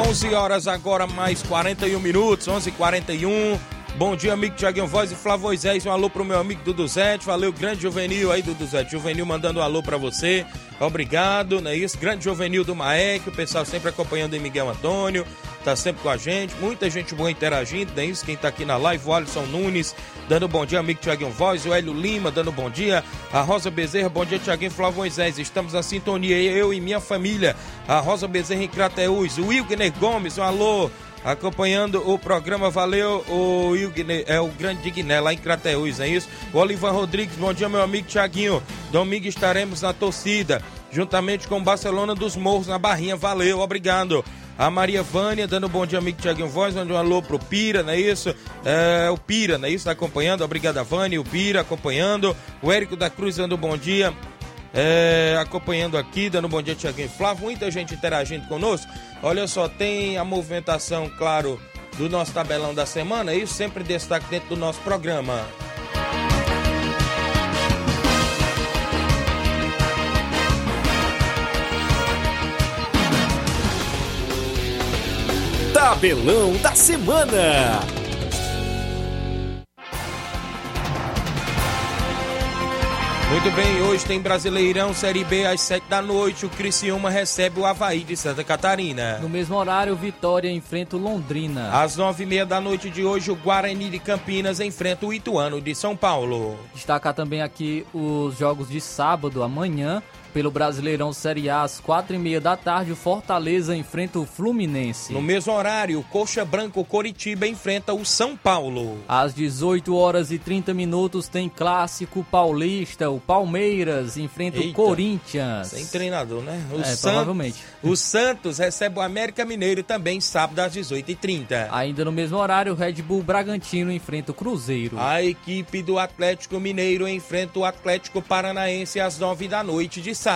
11 horas agora, mais 41 minutos, 11h41. Bom dia, amigo Tiaguinho Voz e Flávio Moisés. Um alô pro meu amigo Dudu Zete. Valeu, grande Juvenil aí, Dudu Zete. Juvenil mandando um alô pra você. Obrigado, não é isso? Grande Juvenil do Maek, o pessoal sempre acompanhando aí Miguel Antônio. Tá sempre com a gente. Muita gente boa interagindo, não é isso? Quem tá aqui na live, o Alisson Nunes, dando bom dia, amigo Tiaguinho Voz. O Hélio Lima, dando bom dia. A Rosa Bezerra, bom dia, Tiaguinho Flávio Moisés. Estamos na sintonia, eu e minha família. A Rosa Bezerra em Crateús. O Wilgner Gomes, um alô acompanhando o programa. Valeu, o Ilgne, é o Grande Digné, lá em Crateús, é isso? O Olivan Rodrigues, bom dia, meu amigo Tiaguinho. Domingo estaremos na torcida, juntamente com o Barcelona dos Morros na Barrinha. Valeu, obrigado. A Maria Vânia, dando um bom dia, amigo Tiaguinho Voz, dando um alô pro Pira, não é isso? É, o Pira, não é isso? Tá acompanhando, obrigado a Vânia, o Pira acompanhando. O Érico da Cruz dando um bom dia. É, acompanhando aqui, dando um bom dia, Tiaguinho Flávio, muita gente interagindo conosco. Olha só, tem a movimentação, claro, do nosso tabelão da semana, isso sempre destaque dentro do nosso programa. Tabelão da semana. Muito bem, hoje tem Brasileirão Série B às 7 da noite. O Criciúma recebe o Havaí de Santa Catarina. No mesmo horário, Vitória enfrenta o Londrina. Às 9 e meia da noite de hoje, o Guarani de Campinas enfrenta o Ituano de São Paulo. Destacar também aqui os jogos de sábado, amanhã. Pelo Brasileirão Série A, às quatro e meia da tarde, o Fortaleza enfrenta o Fluminense. No mesmo horário, o Coxa Branco Coritiba enfrenta o São Paulo. Às 18 horas e 30 minutos tem clássico paulista. O Palmeiras enfrenta Eita, o Corinthians. Sem treinador, né? O É, Santos, provavelmente. O Santos recebe o América Mineiro também sábado às 18h30. Ainda no mesmo horário, o Red Bull Bragantino enfrenta o Cruzeiro. A equipe do Atlético Mineiro enfrenta o Atlético Paranaense às 9 da noite de sábado.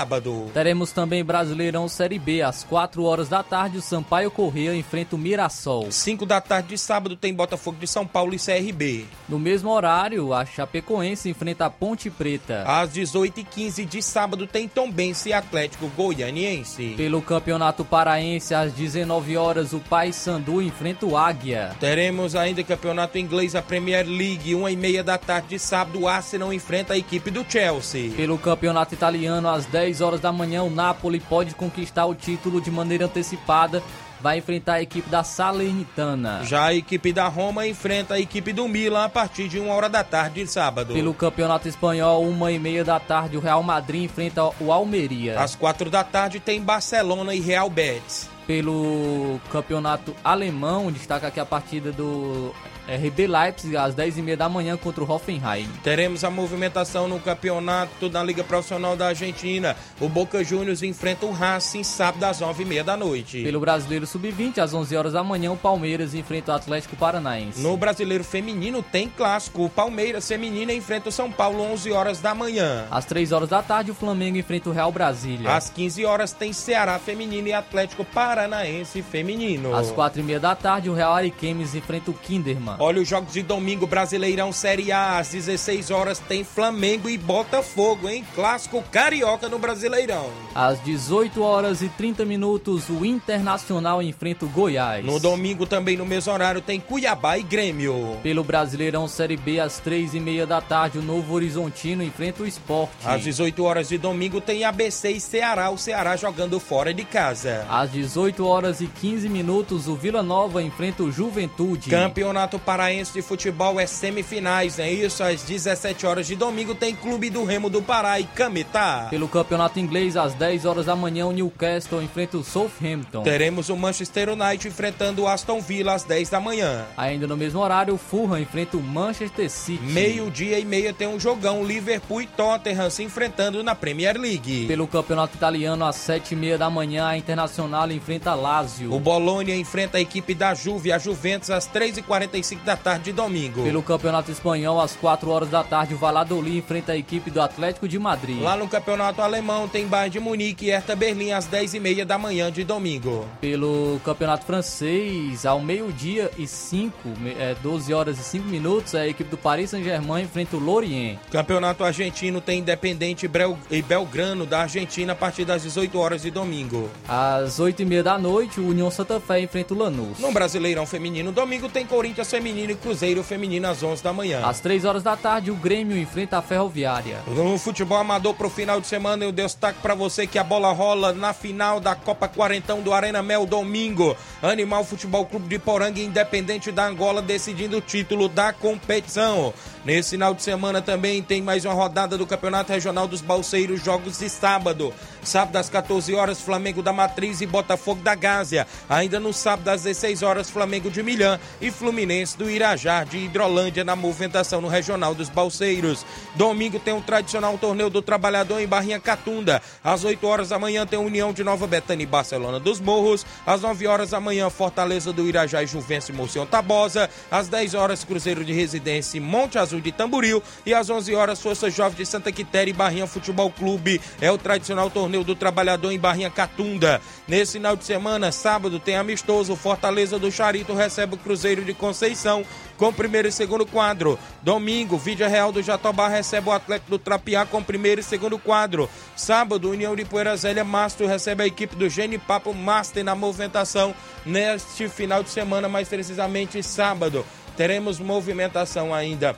Teremos também Brasileirão Série B. Às 4 horas da tarde, o Sampaio Corrêa enfrenta o Mirassol. 5 da tarde de sábado tem Botafogo de São Paulo e CRB. No mesmo horário, a Chapecoense enfrenta a Ponte Preta. Às 18h15 de sábado tem Tombense e Atlético Goianiense. Pelo Campeonato Paraense, às 19 horas, o Paysandu enfrenta o Águia. Teremos ainda Campeonato Inglês, a Premier League, 1 e meia da tarde de sábado, o Arsenal enfrenta a equipe do Chelsea. Pelo Campeonato Italiano, às 10 horas da manhã, o Napoli pode conquistar o título de maneira antecipada. Vai enfrentar a equipe da Salernitana. Já a equipe da Roma enfrenta a equipe do Milan a partir de 1 hora da tarde de sábado. Pelo Campeonato Espanhol, uma e meia da tarde, o Real Madrid enfrenta o Almeria. Às 4 da tarde tem Barcelona e Real Betis. Pelo Campeonato Alemão, destaca aqui a partida do RB Leipzig às 10h30 da manhã contra o Hoffenheim. Teremos a movimentação no campeonato da Liga Profissional da Argentina. O Boca Juniors enfrenta o Racing sábado às 9h30 da noite. Pelo Brasileiro Sub-20, às 11 horas da manhã, o Palmeiras enfrenta o Atlético Paranaense. No Brasileiro Feminino tem clássico. O Palmeiras Feminina enfrenta o São Paulo 11 horas da manhã. Às 3 horas da tarde, o Flamengo enfrenta o Real Brasília. Às 15 horas tem Ceará Feminino e Atlético Paranaense Feminino. Às 4h30 da tarde, o Real Ariquemes enfrenta o Kinderman. Olha os jogos de domingo, Brasileirão Série A, às 16 horas tem Flamengo e Botafogo, hein? Clássico carioca no Brasileirão. Às 18 horas e 30 minutos, o Internacional enfrenta o Goiás. No domingo, também no mesmo horário, tem Cuiabá e Grêmio. Pelo Brasileirão Série B, às 3h30 da tarde, o Novo Horizontino enfrenta o Esporte. Às 18 horas de domingo, tem ABC e Ceará, o Ceará jogando fora de casa. Às 18 horas e 15 minutos, o Vila Nova enfrenta o Juventude. Campeonato Paraense de Futebol é semifinais, é isso? Às 17 horas de domingo tem Clube do Remo do Pará e Cametá. Pelo Campeonato Inglês, às 10 horas da manhã, o Newcastle enfrenta o Southampton. Teremos o Manchester United enfrentando o Aston Villa às 10 da manhã. Ainda no mesmo horário, o Fulham enfrenta o Manchester City. Meio-dia e meia tem um jogão Liverpool e Tottenham se enfrentando na Premier League. Pelo Campeonato Italiano, às 7h30 da manhã, a Internacional enfrenta Lazio. O Bologna enfrenta a equipe da Juve, a Juventus, às 3h45 da tarde de domingo. Pelo Campeonato Espanhol, às 4 horas da tarde, o Valladolid enfrenta a equipe do Atlético de Madrid. Lá no Campeonato Alemão tem Bayern de Munique e Hertha Berlim às 10h30 da manhã de domingo. Pelo Campeonato Francês, ao meio-dia e 5, é, 12 horas e 5 minutos, a equipe do Paris Saint-Germain enfrenta o Lorient. Campeonato Argentino tem Independente e Belgrano da Argentina a partir das 18 horas de domingo. Às 8h30 da noite, o União Santa Fé enfrenta o Lanús. No Brasileirão Feminino, domingo tem Corinthians Feminino e Cruzeiro Feminino às 11 da manhã. Às 3 horas da tarde, o Grêmio enfrenta a Ferroviária. No futebol amador pro final de semana, eu destaco para você que a bola rola na final da Copa Quarentão do Arena Mel domingo. Animal Futebol Clube de Poranga Independente da Angola decidindo o título da competição. Nesse final de semana também tem mais uma rodada do Campeonato Regional dos Balseiros, jogos de sábado. Sábado às 14 horas, Flamengo da Matriz e Botafogo da Gásia. Ainda no sábado às 16 horas, Flamengo de Milhã e Fluminense do Irajá de Hidrolândia na movimentação no Regional dos Balseiros. Domingo tem o tradicional torneio do Trabalhador em Barrinha Catunda. Às 8 horas da manhã tem União de Nova Betânia e Barcelona dos Morros. Às 9 horas da manhã, Fortaleza do Irajá e Juvencio Moção Tabosa. Às 10 horas, Cruzeiro de Residência e Monte Azul de Tamburil. E às 11 horas, Força Jovem de Santa Quitéria e Barrinha Futebol Clube. É o tradicional torneio do Trabalhador em Barrinha Catunda. Nesse final de semana, sábado, tem amistoso. Fortaleza do Charito recebe o Cruzeiro de Conceição com primeiro e segundo quadro. Domingo, Vídea Real do Jatobá recebe o Atlético do Trapiá com primeiro e segundo quadro. Sábado, União de Poeira Zélia Mastro recebe a equipe do Genipapo Master na movimentação neste final de semana, mais precisamente sábado. Teremos movimentação ainda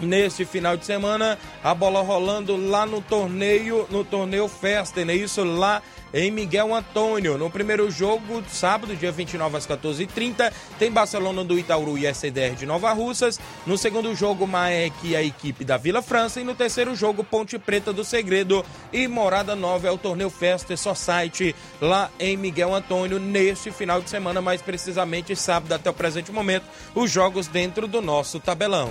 neste final de semana. A bola rolando lá no torneio, no torneio Festa, né? Isso lá em Miguel Antônio. No primeiro jogo, sábado, dia 29 às 14h30, tem Barcelona do Itaúru e SDR de Nova Russas. No segundo jogo, Maek e a equipe da Vila França. E no terceiro jogo, Ponte Preta do Segredo e Morada Nova é o torneio Festa Society lá em Miguel Antônio neste final de semana, mais precisamente sábado até o presente momento, os jogos dentro do nosso tabelão.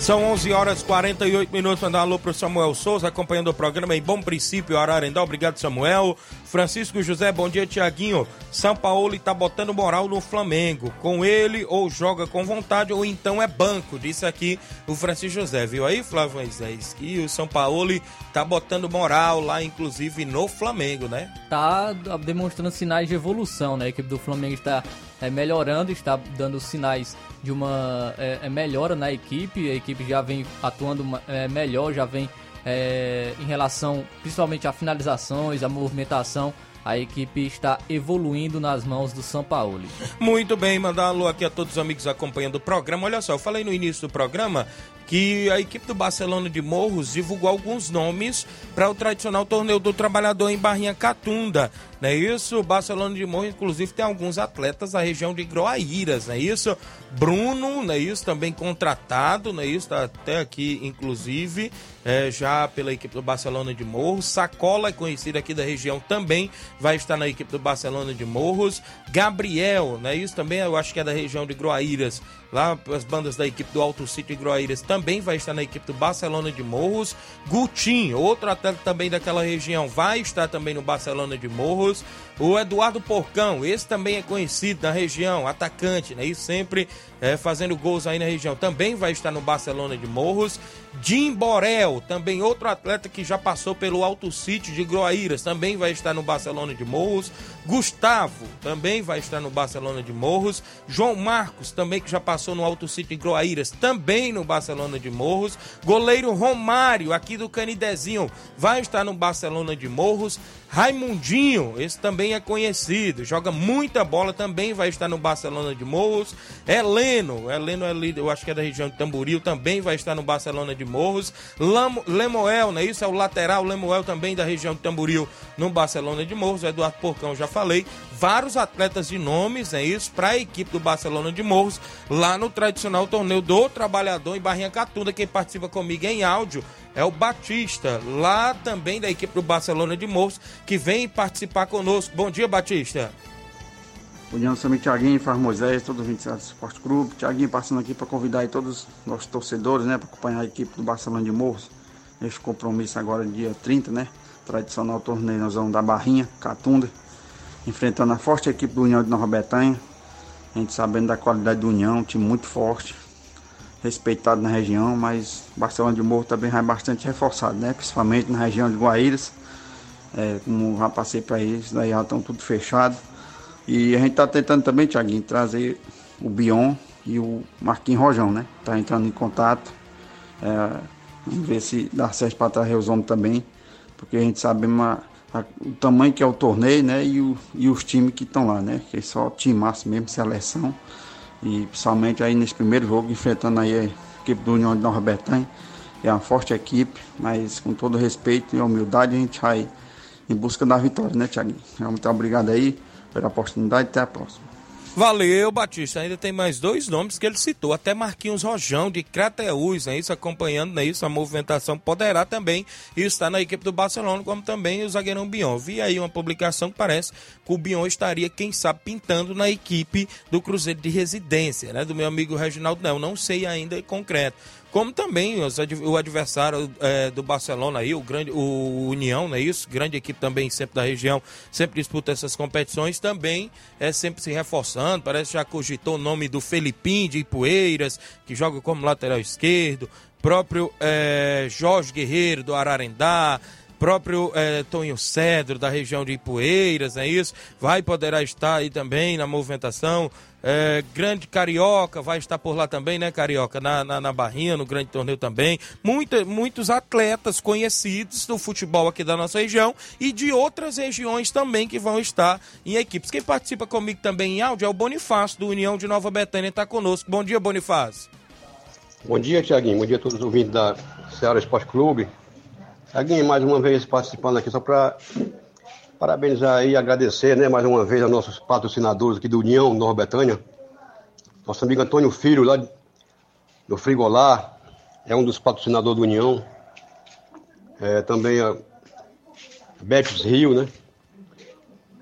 São 11 horas e 48 minutos. Mandar um alô pro Samuel Souza, acompanhando o programa em Bom Princípio, Ararendá. Obrigado, Samuel. Francisco José, bom dia, Tiaguinho. São Paulo está botando moral no Flamengo. Com ele, ou joga com vontade, ou então é banco. Disse aqui o Francisco José. Viu aí, Flávio Moisés? Que o São Paulo está botando moral lá, inclusive, no Flamengo, né? Tá demonstrando sinais de evolução, né? A equipe do Flamengo está é, melhorando, está dando sinais de uma é, é melhora na equipe. A equipe já vem atuando é, melhor, já vem é, em relação principalmente a finalizações, a movimentação. A equipe está evoluindo nas mãos do São Paulo. Muito bem, mandar alô aqui a todos os amigos acompanhando o programa. Olha só, eu falei no início do programa que a equipe do Barcelona de Morros divulgou alguns nomes para o tradicional torneio do trabalhador em Barrinha Catunda. Não é isso? O Barcelona de Morros, inclusive, tem alguns atletas da região de Groaíras, não é isso? Bruno, não é isso? Também contratado, não é isso? Está até aqui, inclusive, é, já pela equipe do Barcelona de Morros. Sacola conhecido aqui da região, também vai estar na equipe do Barcelona de Morros. Gabriel, não é isso? Também eu acho que é da região de Groaíras lá as bandas da equipe do Alto Sítio e Groaíras também vai estar na equipe do Barcelona de Morros. Gutim, outro atleta também daquela região, vai estar também no Barcelona de Morros. O Eduardo Porcão, esse também é conhecido na região, atacante, né? E sempre é, fazendo gols aí na região, também vai estar no Barcelona de Morros. Jim Borel, também outro atleta que já passou pelo Alto Sítio de Groaíras, também vai estar no Barcelona de Morros. Gustavo, também vai estar no Barcelona de Morros. João Marcos, também que já passou no Alto Sítio de Groaíras, também no Barcelona de Morros. Goleiro Romário, aqui do Canidezinho, vai estar no Barcelona de Morros. Raimundinho, esse também é conhecido, joga muita bola, também vai estar no Barcelona de Morros. Heleno, Heleno é líder, eu acho que é da região de Tamboril, também vai estar no Barcelona de Morros. Lamo, Lemoel, né? Isso é o lateral, Lemoel também da região de Tamboril, no Barcelona de Morros. Eduardo Porcão, já falei. Vários atletas de nomes, é isso, para a equipe do Barcelona de Morros, lá no tradicional torneio do Trabalhador em Barrinha Catunda. Quem participa comigo em áudio é o Batista, lá também da equipe do Barcelona de Morros, que vem participar conosco. Bom dia, Batista. Bom dia, meu Tiaguinho, Faz Moisés, todo o 27 Esporte Clube. Tiaguinho passando aqui para convidar todos os nossos torcedores, né, para acompanhar a equipe do Barcelona de Morros. Este compromisso agora dia 30, né? Tradicional torneio, nós vamos da Barrinha, Catunda, enfrentando a forte equipe do União de Nova Bretanha. A gente sabendo da qualidade do União, um time muito forte, respeitado na região, mas Barcelona de Morro também é bastante reforçado, né? Principalmente na região de Guaíras. É, como já passei para eles, daí já estão tudo fechado. E a gente está tentando também, Thiaguinho, trazer o Bion e o Marquinhos Rojão, né? Tá entrando em contato. É, vamos ver se dá certo para trazer os homens também. Porque a gente sabe uma, a, o tamanho que é o torneio, né? E, o, e os times que estão lá, né? Que é só time máximo mesmo, seleção. E principalmente aí nesse primeiro jogo, enfrentando aí a equipe do União de Nova Bretanha. É uma forte equipe, mas com todo respeito e humildade a gente vai em busca da vitória, né, Thiago? Muito obrigado aí pela oportunidade e até a próxima. Valeu, Batista. Ainda tem mais dois nomes que ele citou, até Marquinhos Rojão de Crateús, é isso, acompanhando né, isso, a movimentação poderá também estar na equipe do Barcelona, como também o zagueirão Bion. Vi aí uma publicação que parece que o Bion estaria, quem sabe, pintando na equipe do Cruzeiro de Residência, né, do meu amigo Reginaldo Não, não sei ainda em concreto como também os, o adversário é, do Barcelona aí, o grande o União, não é isso? Grande equipe também sempre da região, sempre disputa essas competições, também é sempre se reforçando, parece que já cogitou o nome do Felipim de Ipueiras, que joga como lateral esquerdo, próprio é, Jorge Guerreiro do Ararendá, próprio é, Tonho Cedro, da região de Ipueiras, é isso? Vai poderá estar aí também na movimentação. É, grande Carioca vai estar por lá também, né, Carioca? Na, na, na Barrinha, no grande torneio também. Muita, muitos atletas conhecidos do futebol aqui da nossa região e de outras regiões também que vão estar em equipes. Quem participa comigo também em áudio é o Bonifácio, do União de Nova Betânia, está conosco. Bom dia, Bonifácio. Bom dia, Tiaguinho. Bom dia a todos os ouvintes da Ceará Esporte Clube. Tiaguinho, mais uma vez participando aqui só para parabenizar e agradecer, né, mais uma vez a nossos patrocinadores aqui do União Nova Betânia. Nosso amigo Antônio Filho, lá do Frigolar, é um dos patrocinadores do União. É, também a Betis Rio, né?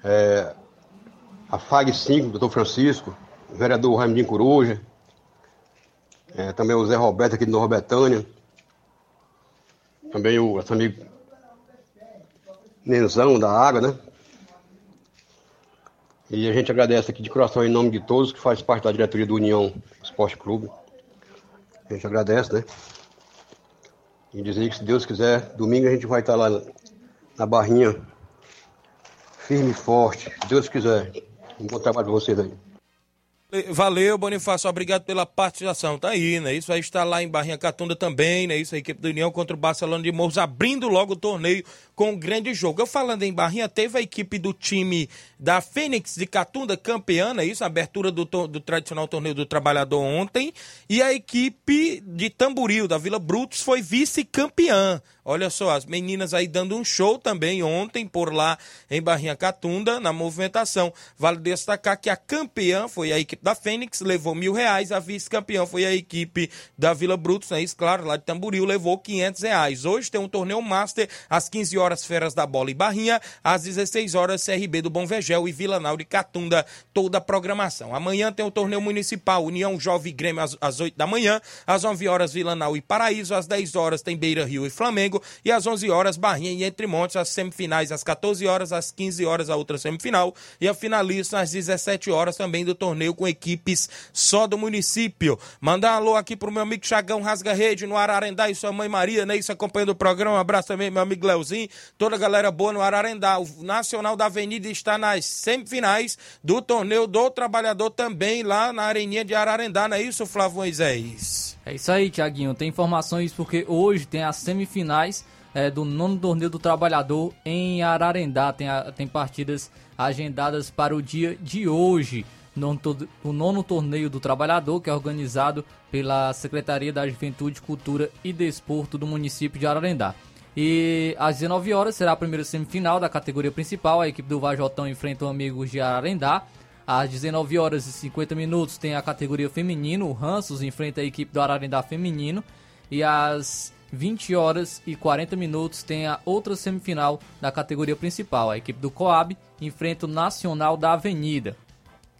É, a FAG 5, doutor Francisco, o vereador Raimundinho Coruja, é, também o Zé Roberto aqui de Nova Betânia, também o nosso amigo Nenzão da água, né? E a gente agradece aqui de coração em nome de todos que faz parte da diretoria do União Esporte Clube. A gente agradece, né? E dizer que se Deus quiser, domingo a gente vai estar lá na barrinha, firme e forte, se Deus quiser. Um bom trabalho para vocês aí. Valeu, Bonifácio, obrigado pela participação. Tá aí, né? Isso aí está lá em Barrinha Catunda também, né? Isso a equipe do União contra o Barcelona de Morros, abrindo logo o torneio com um grande jogo. Eu falando em Barrinha, teve a equipe do time da Fênix de Catunda campeã, né? Isso, a abertura do, do tradicional torneio do trabalhador ontem. E a equipe de Tamboril, da Vila Brutos, foi vice-campeã. Olha só, as meninas aí dando um show também ontem por lá em Barrinha Catunda, na movimentação. Vale destacar que a campeã foi a equipe da Fênix, levou mil reais. A vice-campeã foi a equipe da Vila Brutos, né? Isso, claro, lá de Tamboril, levou quinhentos reais. Hoje tem um torneio Master às 15 horas, Feras da Bola em Barrinha. Às 16 horas, CRB do Bom Vegel e Vila Nau de Catunda, toda a programação. Amanhã tem o torneio municipal União Jovem Grêmio às, às 8 da manhã. Às 11 horas, Vila Nau e Paraíso. Às 10 horas tem Beira Rio e Flamengo. E às 11 horas, Barrinha e Entre Montes, as semifinais às 14 horas, às 15 horas a outra semifinal. E a finalista às 17 horas também do torneio com equipes só do município. Mandar um alô aqui pro meu amigo Chagão Rasga Rede no Ararendá e sua mãe Maria, né? Isso acompanhando o programa. Um abraço também, meu amigo Leozinho, toda a galera boa no Ararendá. O Nacional da Avenida está nas semifinais do torneio do Trabalhador também lá na Areninha de Ararendá, não é isso, Flávio Moisés? É isso aí, Tiaguinho. Tem informações porque hoje tem as semifinais é, do nono torneio do trabalhador em Ararendá. Tem, a, tem partidas agendadas para o dia de hoje. o nono torneio do trabalhador, que é organizado pela Secretaria da Juventude, Cultura e Desporto do município de Ararendá. E às 19 horas será a primeira semifinal da categoria principal. A equipe do Vajotão enfrenta o Amigos de Ararendá. Às 19 horas e 50 minutos tem a categoria feminino. O Ranços enfrenta a equipe do Ararendá feminino. E às 20 horas e 40 minutos tem a outra semifinal da categoria principal. A equipe do Coab enfrenta o Nacional da Avenida.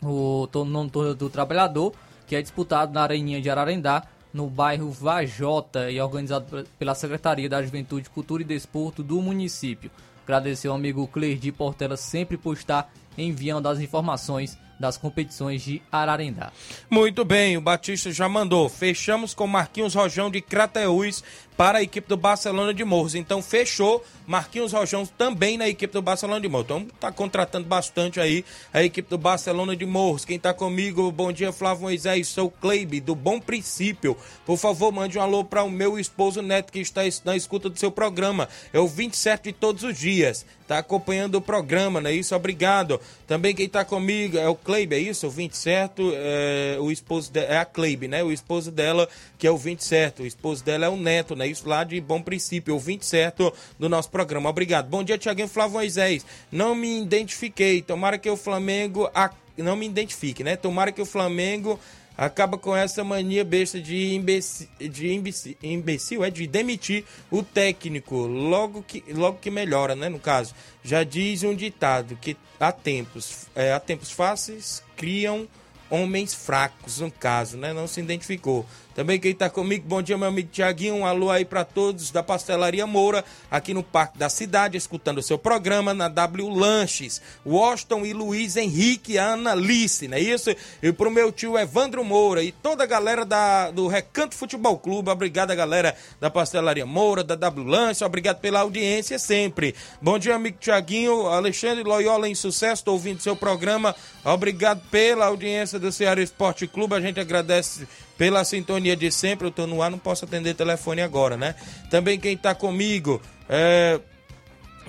O nono do Trabalhador, que é disputado na Areninha de Ararendá, no bairro Vajota e organizado pela Secretaria da Juventude, Cultura e Desporto do município. Agradecer ao amigo Cleide Portela sempre por estar enviando as informações das competições de Ararendá. Muito bem, o Batista já mandou. Fechamos com Marquinhos Rojão de Crateús para a equipe do Barcelona de Morros. Então fechou Marquinhos Rojão também na equipe do Barcelona de Morros. Então tá contratando bastante aí a equipe do Barcelona de Morros. Quem tá comigo, bom dia Flávio Moisés, sou Cleibe do Bom Princípio. Por favor, mande um alô para o meu esposo Neto que está na escuta do seu programa. É o 27 de todos os dias. Tá acompanhando o programa, não é isso? Obrigado. Também quem tá comigo é o Cleibe, é isso? O 27, é, o esposo de, é a Cleibe, né? O esposo dela, que é o 27. O esposo dela é o Neto, né? Isso lá de Bom Princípio, o 27 do nosso programa. Obrigado. Bom dia, Tiaguinho Flávio Moisés. Não me identifiquei. Tomara que o Flamengo. A... Não me identifique, né? Tomara que o Flamengo acaba com essa mania besta de imbecil, de imbecil, imbecil, é de demitir o técnico logo que, logo que melhora, né? No caso, já diz um ditado que há tempos, é, há tempos fáceis criam homens fracos, no caso, né? Não se identificou. Também quem está comigo, bom dia, meu amigo Tiaguinho. Um alô aí para todos da Pastelaria Moura, aqui no Parque da Cidade, escutando o seu programa na W Lanches. Washington e Luiz Henrique Ana Alice, não é isso? E pro meu tio Evandro Moura e toda a galera da, do Recanto Futebol Clube. Obrigado, galera da Pastelaria Moura, da W Lanches. Obrigado pela audiência sempre. Bom dia, amigo Tiaguinho. Alexandre Loyola em sucesso, estou ouvindo seu programa. Obrigado pela audiência do Ceará Esporte Clube. A gente agradece pela sintonia de sempre. Eu estou no ar, não posso atender telefone agora, né? Também quem está comigo é.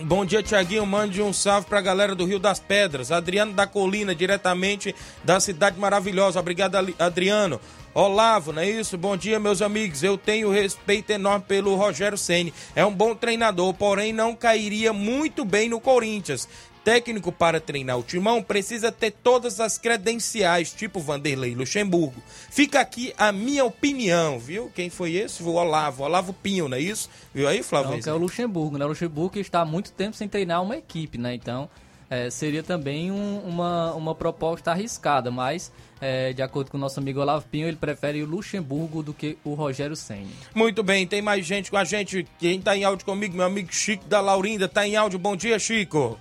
Bom dia, Tiaguinho. Mande um salve para a galera do Rio das Pedras. Adriano da Colina, diretamente da Cidade Maravilhosa. Obrigado, Adriano. Olavo, não é isso? Bom dia, meus amigos. Eu tenho respeito enorme pelo Rogério Ceni. É um bom treinador, porém não cairia muito bem no Corinthians técnico para treinar o timão precisa ter todas as credenciais, tipo Vanderlei Luxemburgo. Fica aqui a minha opinião, viu? Quem foi esse? O Olavo, Olavo Pinho, não é isso? Viu aí, Flávio? Não, que é o Luxemburgo, né? O Luxemburgo está há muito tempo sem treinar uma equipe, né? Então, é, seria também um, uma, uma proposta arriscada, mas é, de acordo com o nosso amigo Olavo Pinho, ele prefere o Luxemburgo do que o Rogério Senna. Muito bem, tem mais gente com a gente. Quem está em áudio comigo, meu amigo Chico da Laurinda, está em áudio. Bom dia, Chico.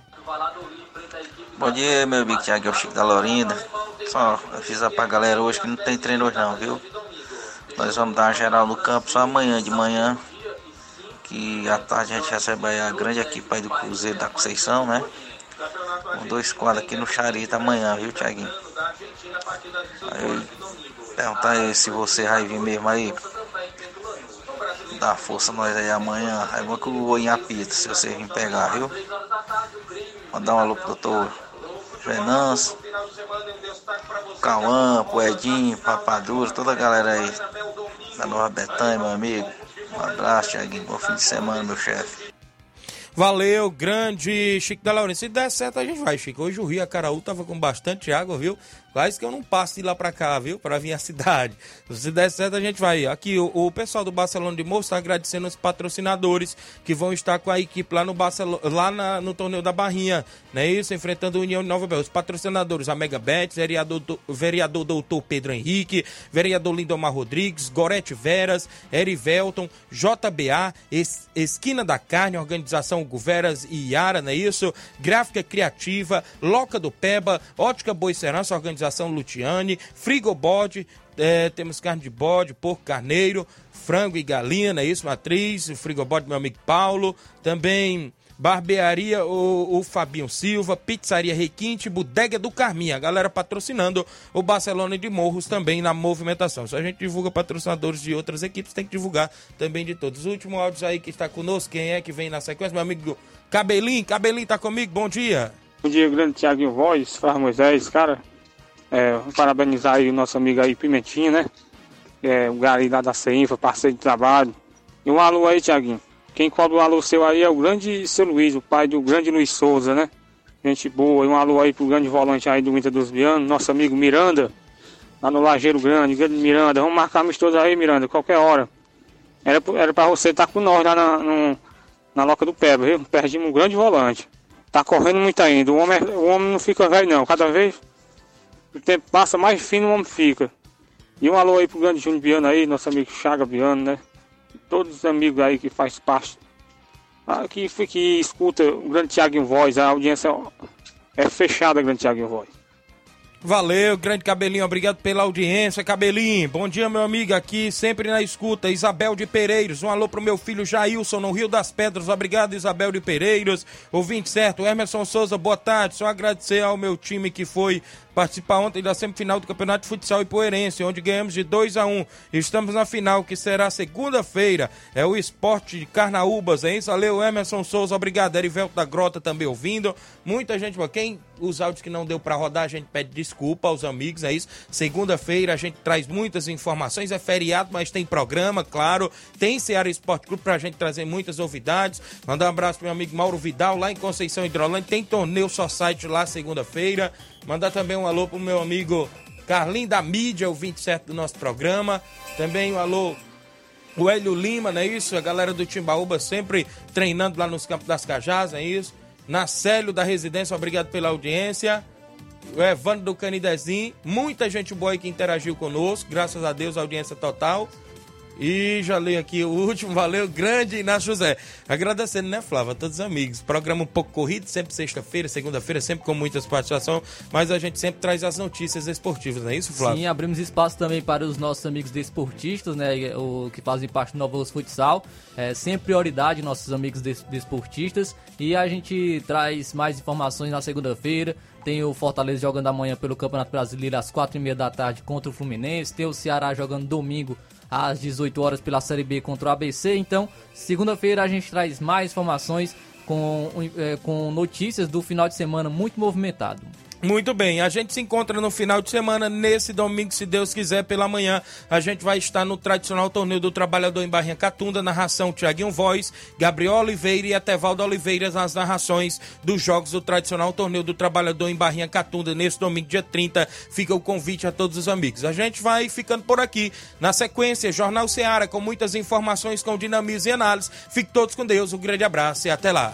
Bom dia, meu amigo Tiago, é o Chico da Lorinda. Só avisar pra galera hoje que não tem treino hoje não, viu? Nós vamos dar uma geral no campo só amanhã de manhã. Que à tarde a gente recebe a grande equipe aí do Cruzeiro da Conceição, né? Com dois quadros aqui no Charita amanhã, viu, Tiaguinho? Aí perguntar aí se você vai vir mesmo aí. Dá força nós aí amanhã. Aí vou que eu vou se você vir pegar, viu? Mandar um alô pro doutor Venâncio, Cauã, Poedinho, Papadura, toda a galera aí da Nova Betânia, meu amigo. Um abraço, Thiaguinho. Bom fim de semana, meu chefe. Valeu, grande Chico da Laurência. Se der certo, a gente vai, Chico. Hoje o Rio Acaraú tava com bastante água, viu? Quase que eu não passo de lá para cá, viu? Para vir à cidade. Se der certo, a gente vai. Aqui, o, o pessoal do Barcelona de Moço está agradecendo os patrocinadores que vão estar com a equipe lá no Barcelona, lá na, no torneio da Barrinha, não é isso? Enfrentando o União de Nova Bélgica. Os patrocinadores, a Mega Bet, vereador, vereador doutor Pedro Henrique, vereador Lindomar Rodrigues, Gorete Veras, Erivelton, JBA, es, Esquina da Carne, Organização Guveras e Iara, não é isso? Gráfica Criativa, Loca do Peba, Ótica Boi Serança, Organização Organização Lutiane, Frigobode, é, temos carne de bode, porco carneiro, frango e galinha, é isso, matriz, o frigobode meu amigo Paulo, também barbearia o, o Fabinho Silva, pizzaria Requinte, bodega do Carminha, a galera patrocinando o Barcelona de Morros também na movimentação. Se a gente divulga patrocinadores de outras equipes, tem que divulgar também de todos. O último áudio aí que está conosco, quem é que vem na sequência? Meu amigo Cabelinho, Cabelinho tá comigo, bom dia. Bom dia, grande Tiaguinho Voz, Faz Moisés, cara, é, parabenizar aí o nosso amigo aí, Pimentinha, né? É, o Gari lá da CEINFA, parceiro de trabalho. E um alô aí, Tiaguinho. Quem cobra o alô seu aí é o grande seu Luiz, o pai do grande Luiz Souza, né? Gente boa. E um alô aí pro grande volante aí do Inter dos Bianos, nosso amigo Miranda, lá no Lajeiro Grande, grande Miranda. Vamos marcar amistoso aí, Miranda, qualquer hora. Era, era pra você estar tá com nós lá na, no, na Loca do Peba, viu? Perdimos um grande volante. Tá correndo muito ainda. O homem, o homem não fica velho não. Cada vez o tempo passa mais fino o homem fica. E um alô aí pro grande Júnior Biano aí, nosso amigo Chaga Biano, né? Todos os amigos aí que faz parte. Ah, que, que escuta o grande Thiago em voz, a audiência é fechada, grande Thiago em voz. Valeu, grande Cabelinho, obrigado pela audiência, Cabelinho. Bom dia, meu amigo, aqui sempre na escuta. Isabel de Pereiros, um alô pro meu filho Jailson, no Rio das Pedras. Obrigado, Isabel de Pereiros. Ouvinte certo, Emerson Souza, boa tarde. Só agradecer ao meu time que foi participar ontem da semifinal do Campeonato de Futsal Ipoeirense, onde ganhamos de 2 a 1 Estamos na final, que será segunda-feira. É o esporte de Carnaúbas, é isso? Valeu, Emerson Souza, obrigado. Erivelto da Grota também ouvindo. Muita gente, quem os áudios que não deu para rodar, a gente pede desculpa aos amigos, é isso? Segunda-feira a gente traz muitas informações, é feriado, mas tem programa, claro. Tem Ceará Esporte Clube pra gente trazer muitas novidades. Mandar um abraço pro meu amigo Mauro Vidal, lá em Conceição Hidrolândia. Tem torneio só site lá segunda-feira. Mandar também um alô pro meu amigo Carlinho da Mídia, o 27 do nosso programa. Também um alô o Hélio Lima, não é isso? A galera do Timbaúba sempre treinando lá nos Campos das Cajás, não é isso? Nacélio da Residência, obrigado pela audiência. O Evandro do Canidezinho, muita gente boa aí que interagiu conosco, graças a Deus, audiência total. E já li aqui o último, valeu, grande Inácio José. Agradecendo, né, Flávia, a todos os amigos. Programa um pouco corrido, sempre sexta-feira, segunda-feira, sempre com muitas participações, mas a gente sempre traz as notícias esportivas, não é isso, Flávio? Sim, abrimos espaço também para os nossos amigos desportistas, né, o que fazem parte do Novo Futsal. É sempre prioridade nossos amigos desportistas e a gente traz mais informações na segunda-feira. Tem o Fortaleza jogando amanhã pelo Campeonato Brasileiro às quatro e meia da tarde contra o Fluminense. Tem o Ceará jogando domingo às 18 horas pela Série B contra o ABC. Então, segunda-feira a gente traz mais informações com, é, com notícias do final de semana muito movimentado. Muito bem, a gente se encontra no final de semana, nesse domingo, se Deus quiser, pela manhã. A gente vai estar no tradicional torneio do trabalhador em Barrinha Catunda, narração Tiaguinho Voz, Gabriel Oliveira e Etevaldo Oliveira nas narrações dos jogos do tradicional torneio do trabalhador em Barrinha Catunda, nesse domingo, dia 30. Fica o convite a todos os amigos. A gente vai ficando por aqui. Na sequência, Jornal Seara, com muitas informações, com dinamismo e análise. Fique todos com Deus, um grande abraço e até lá.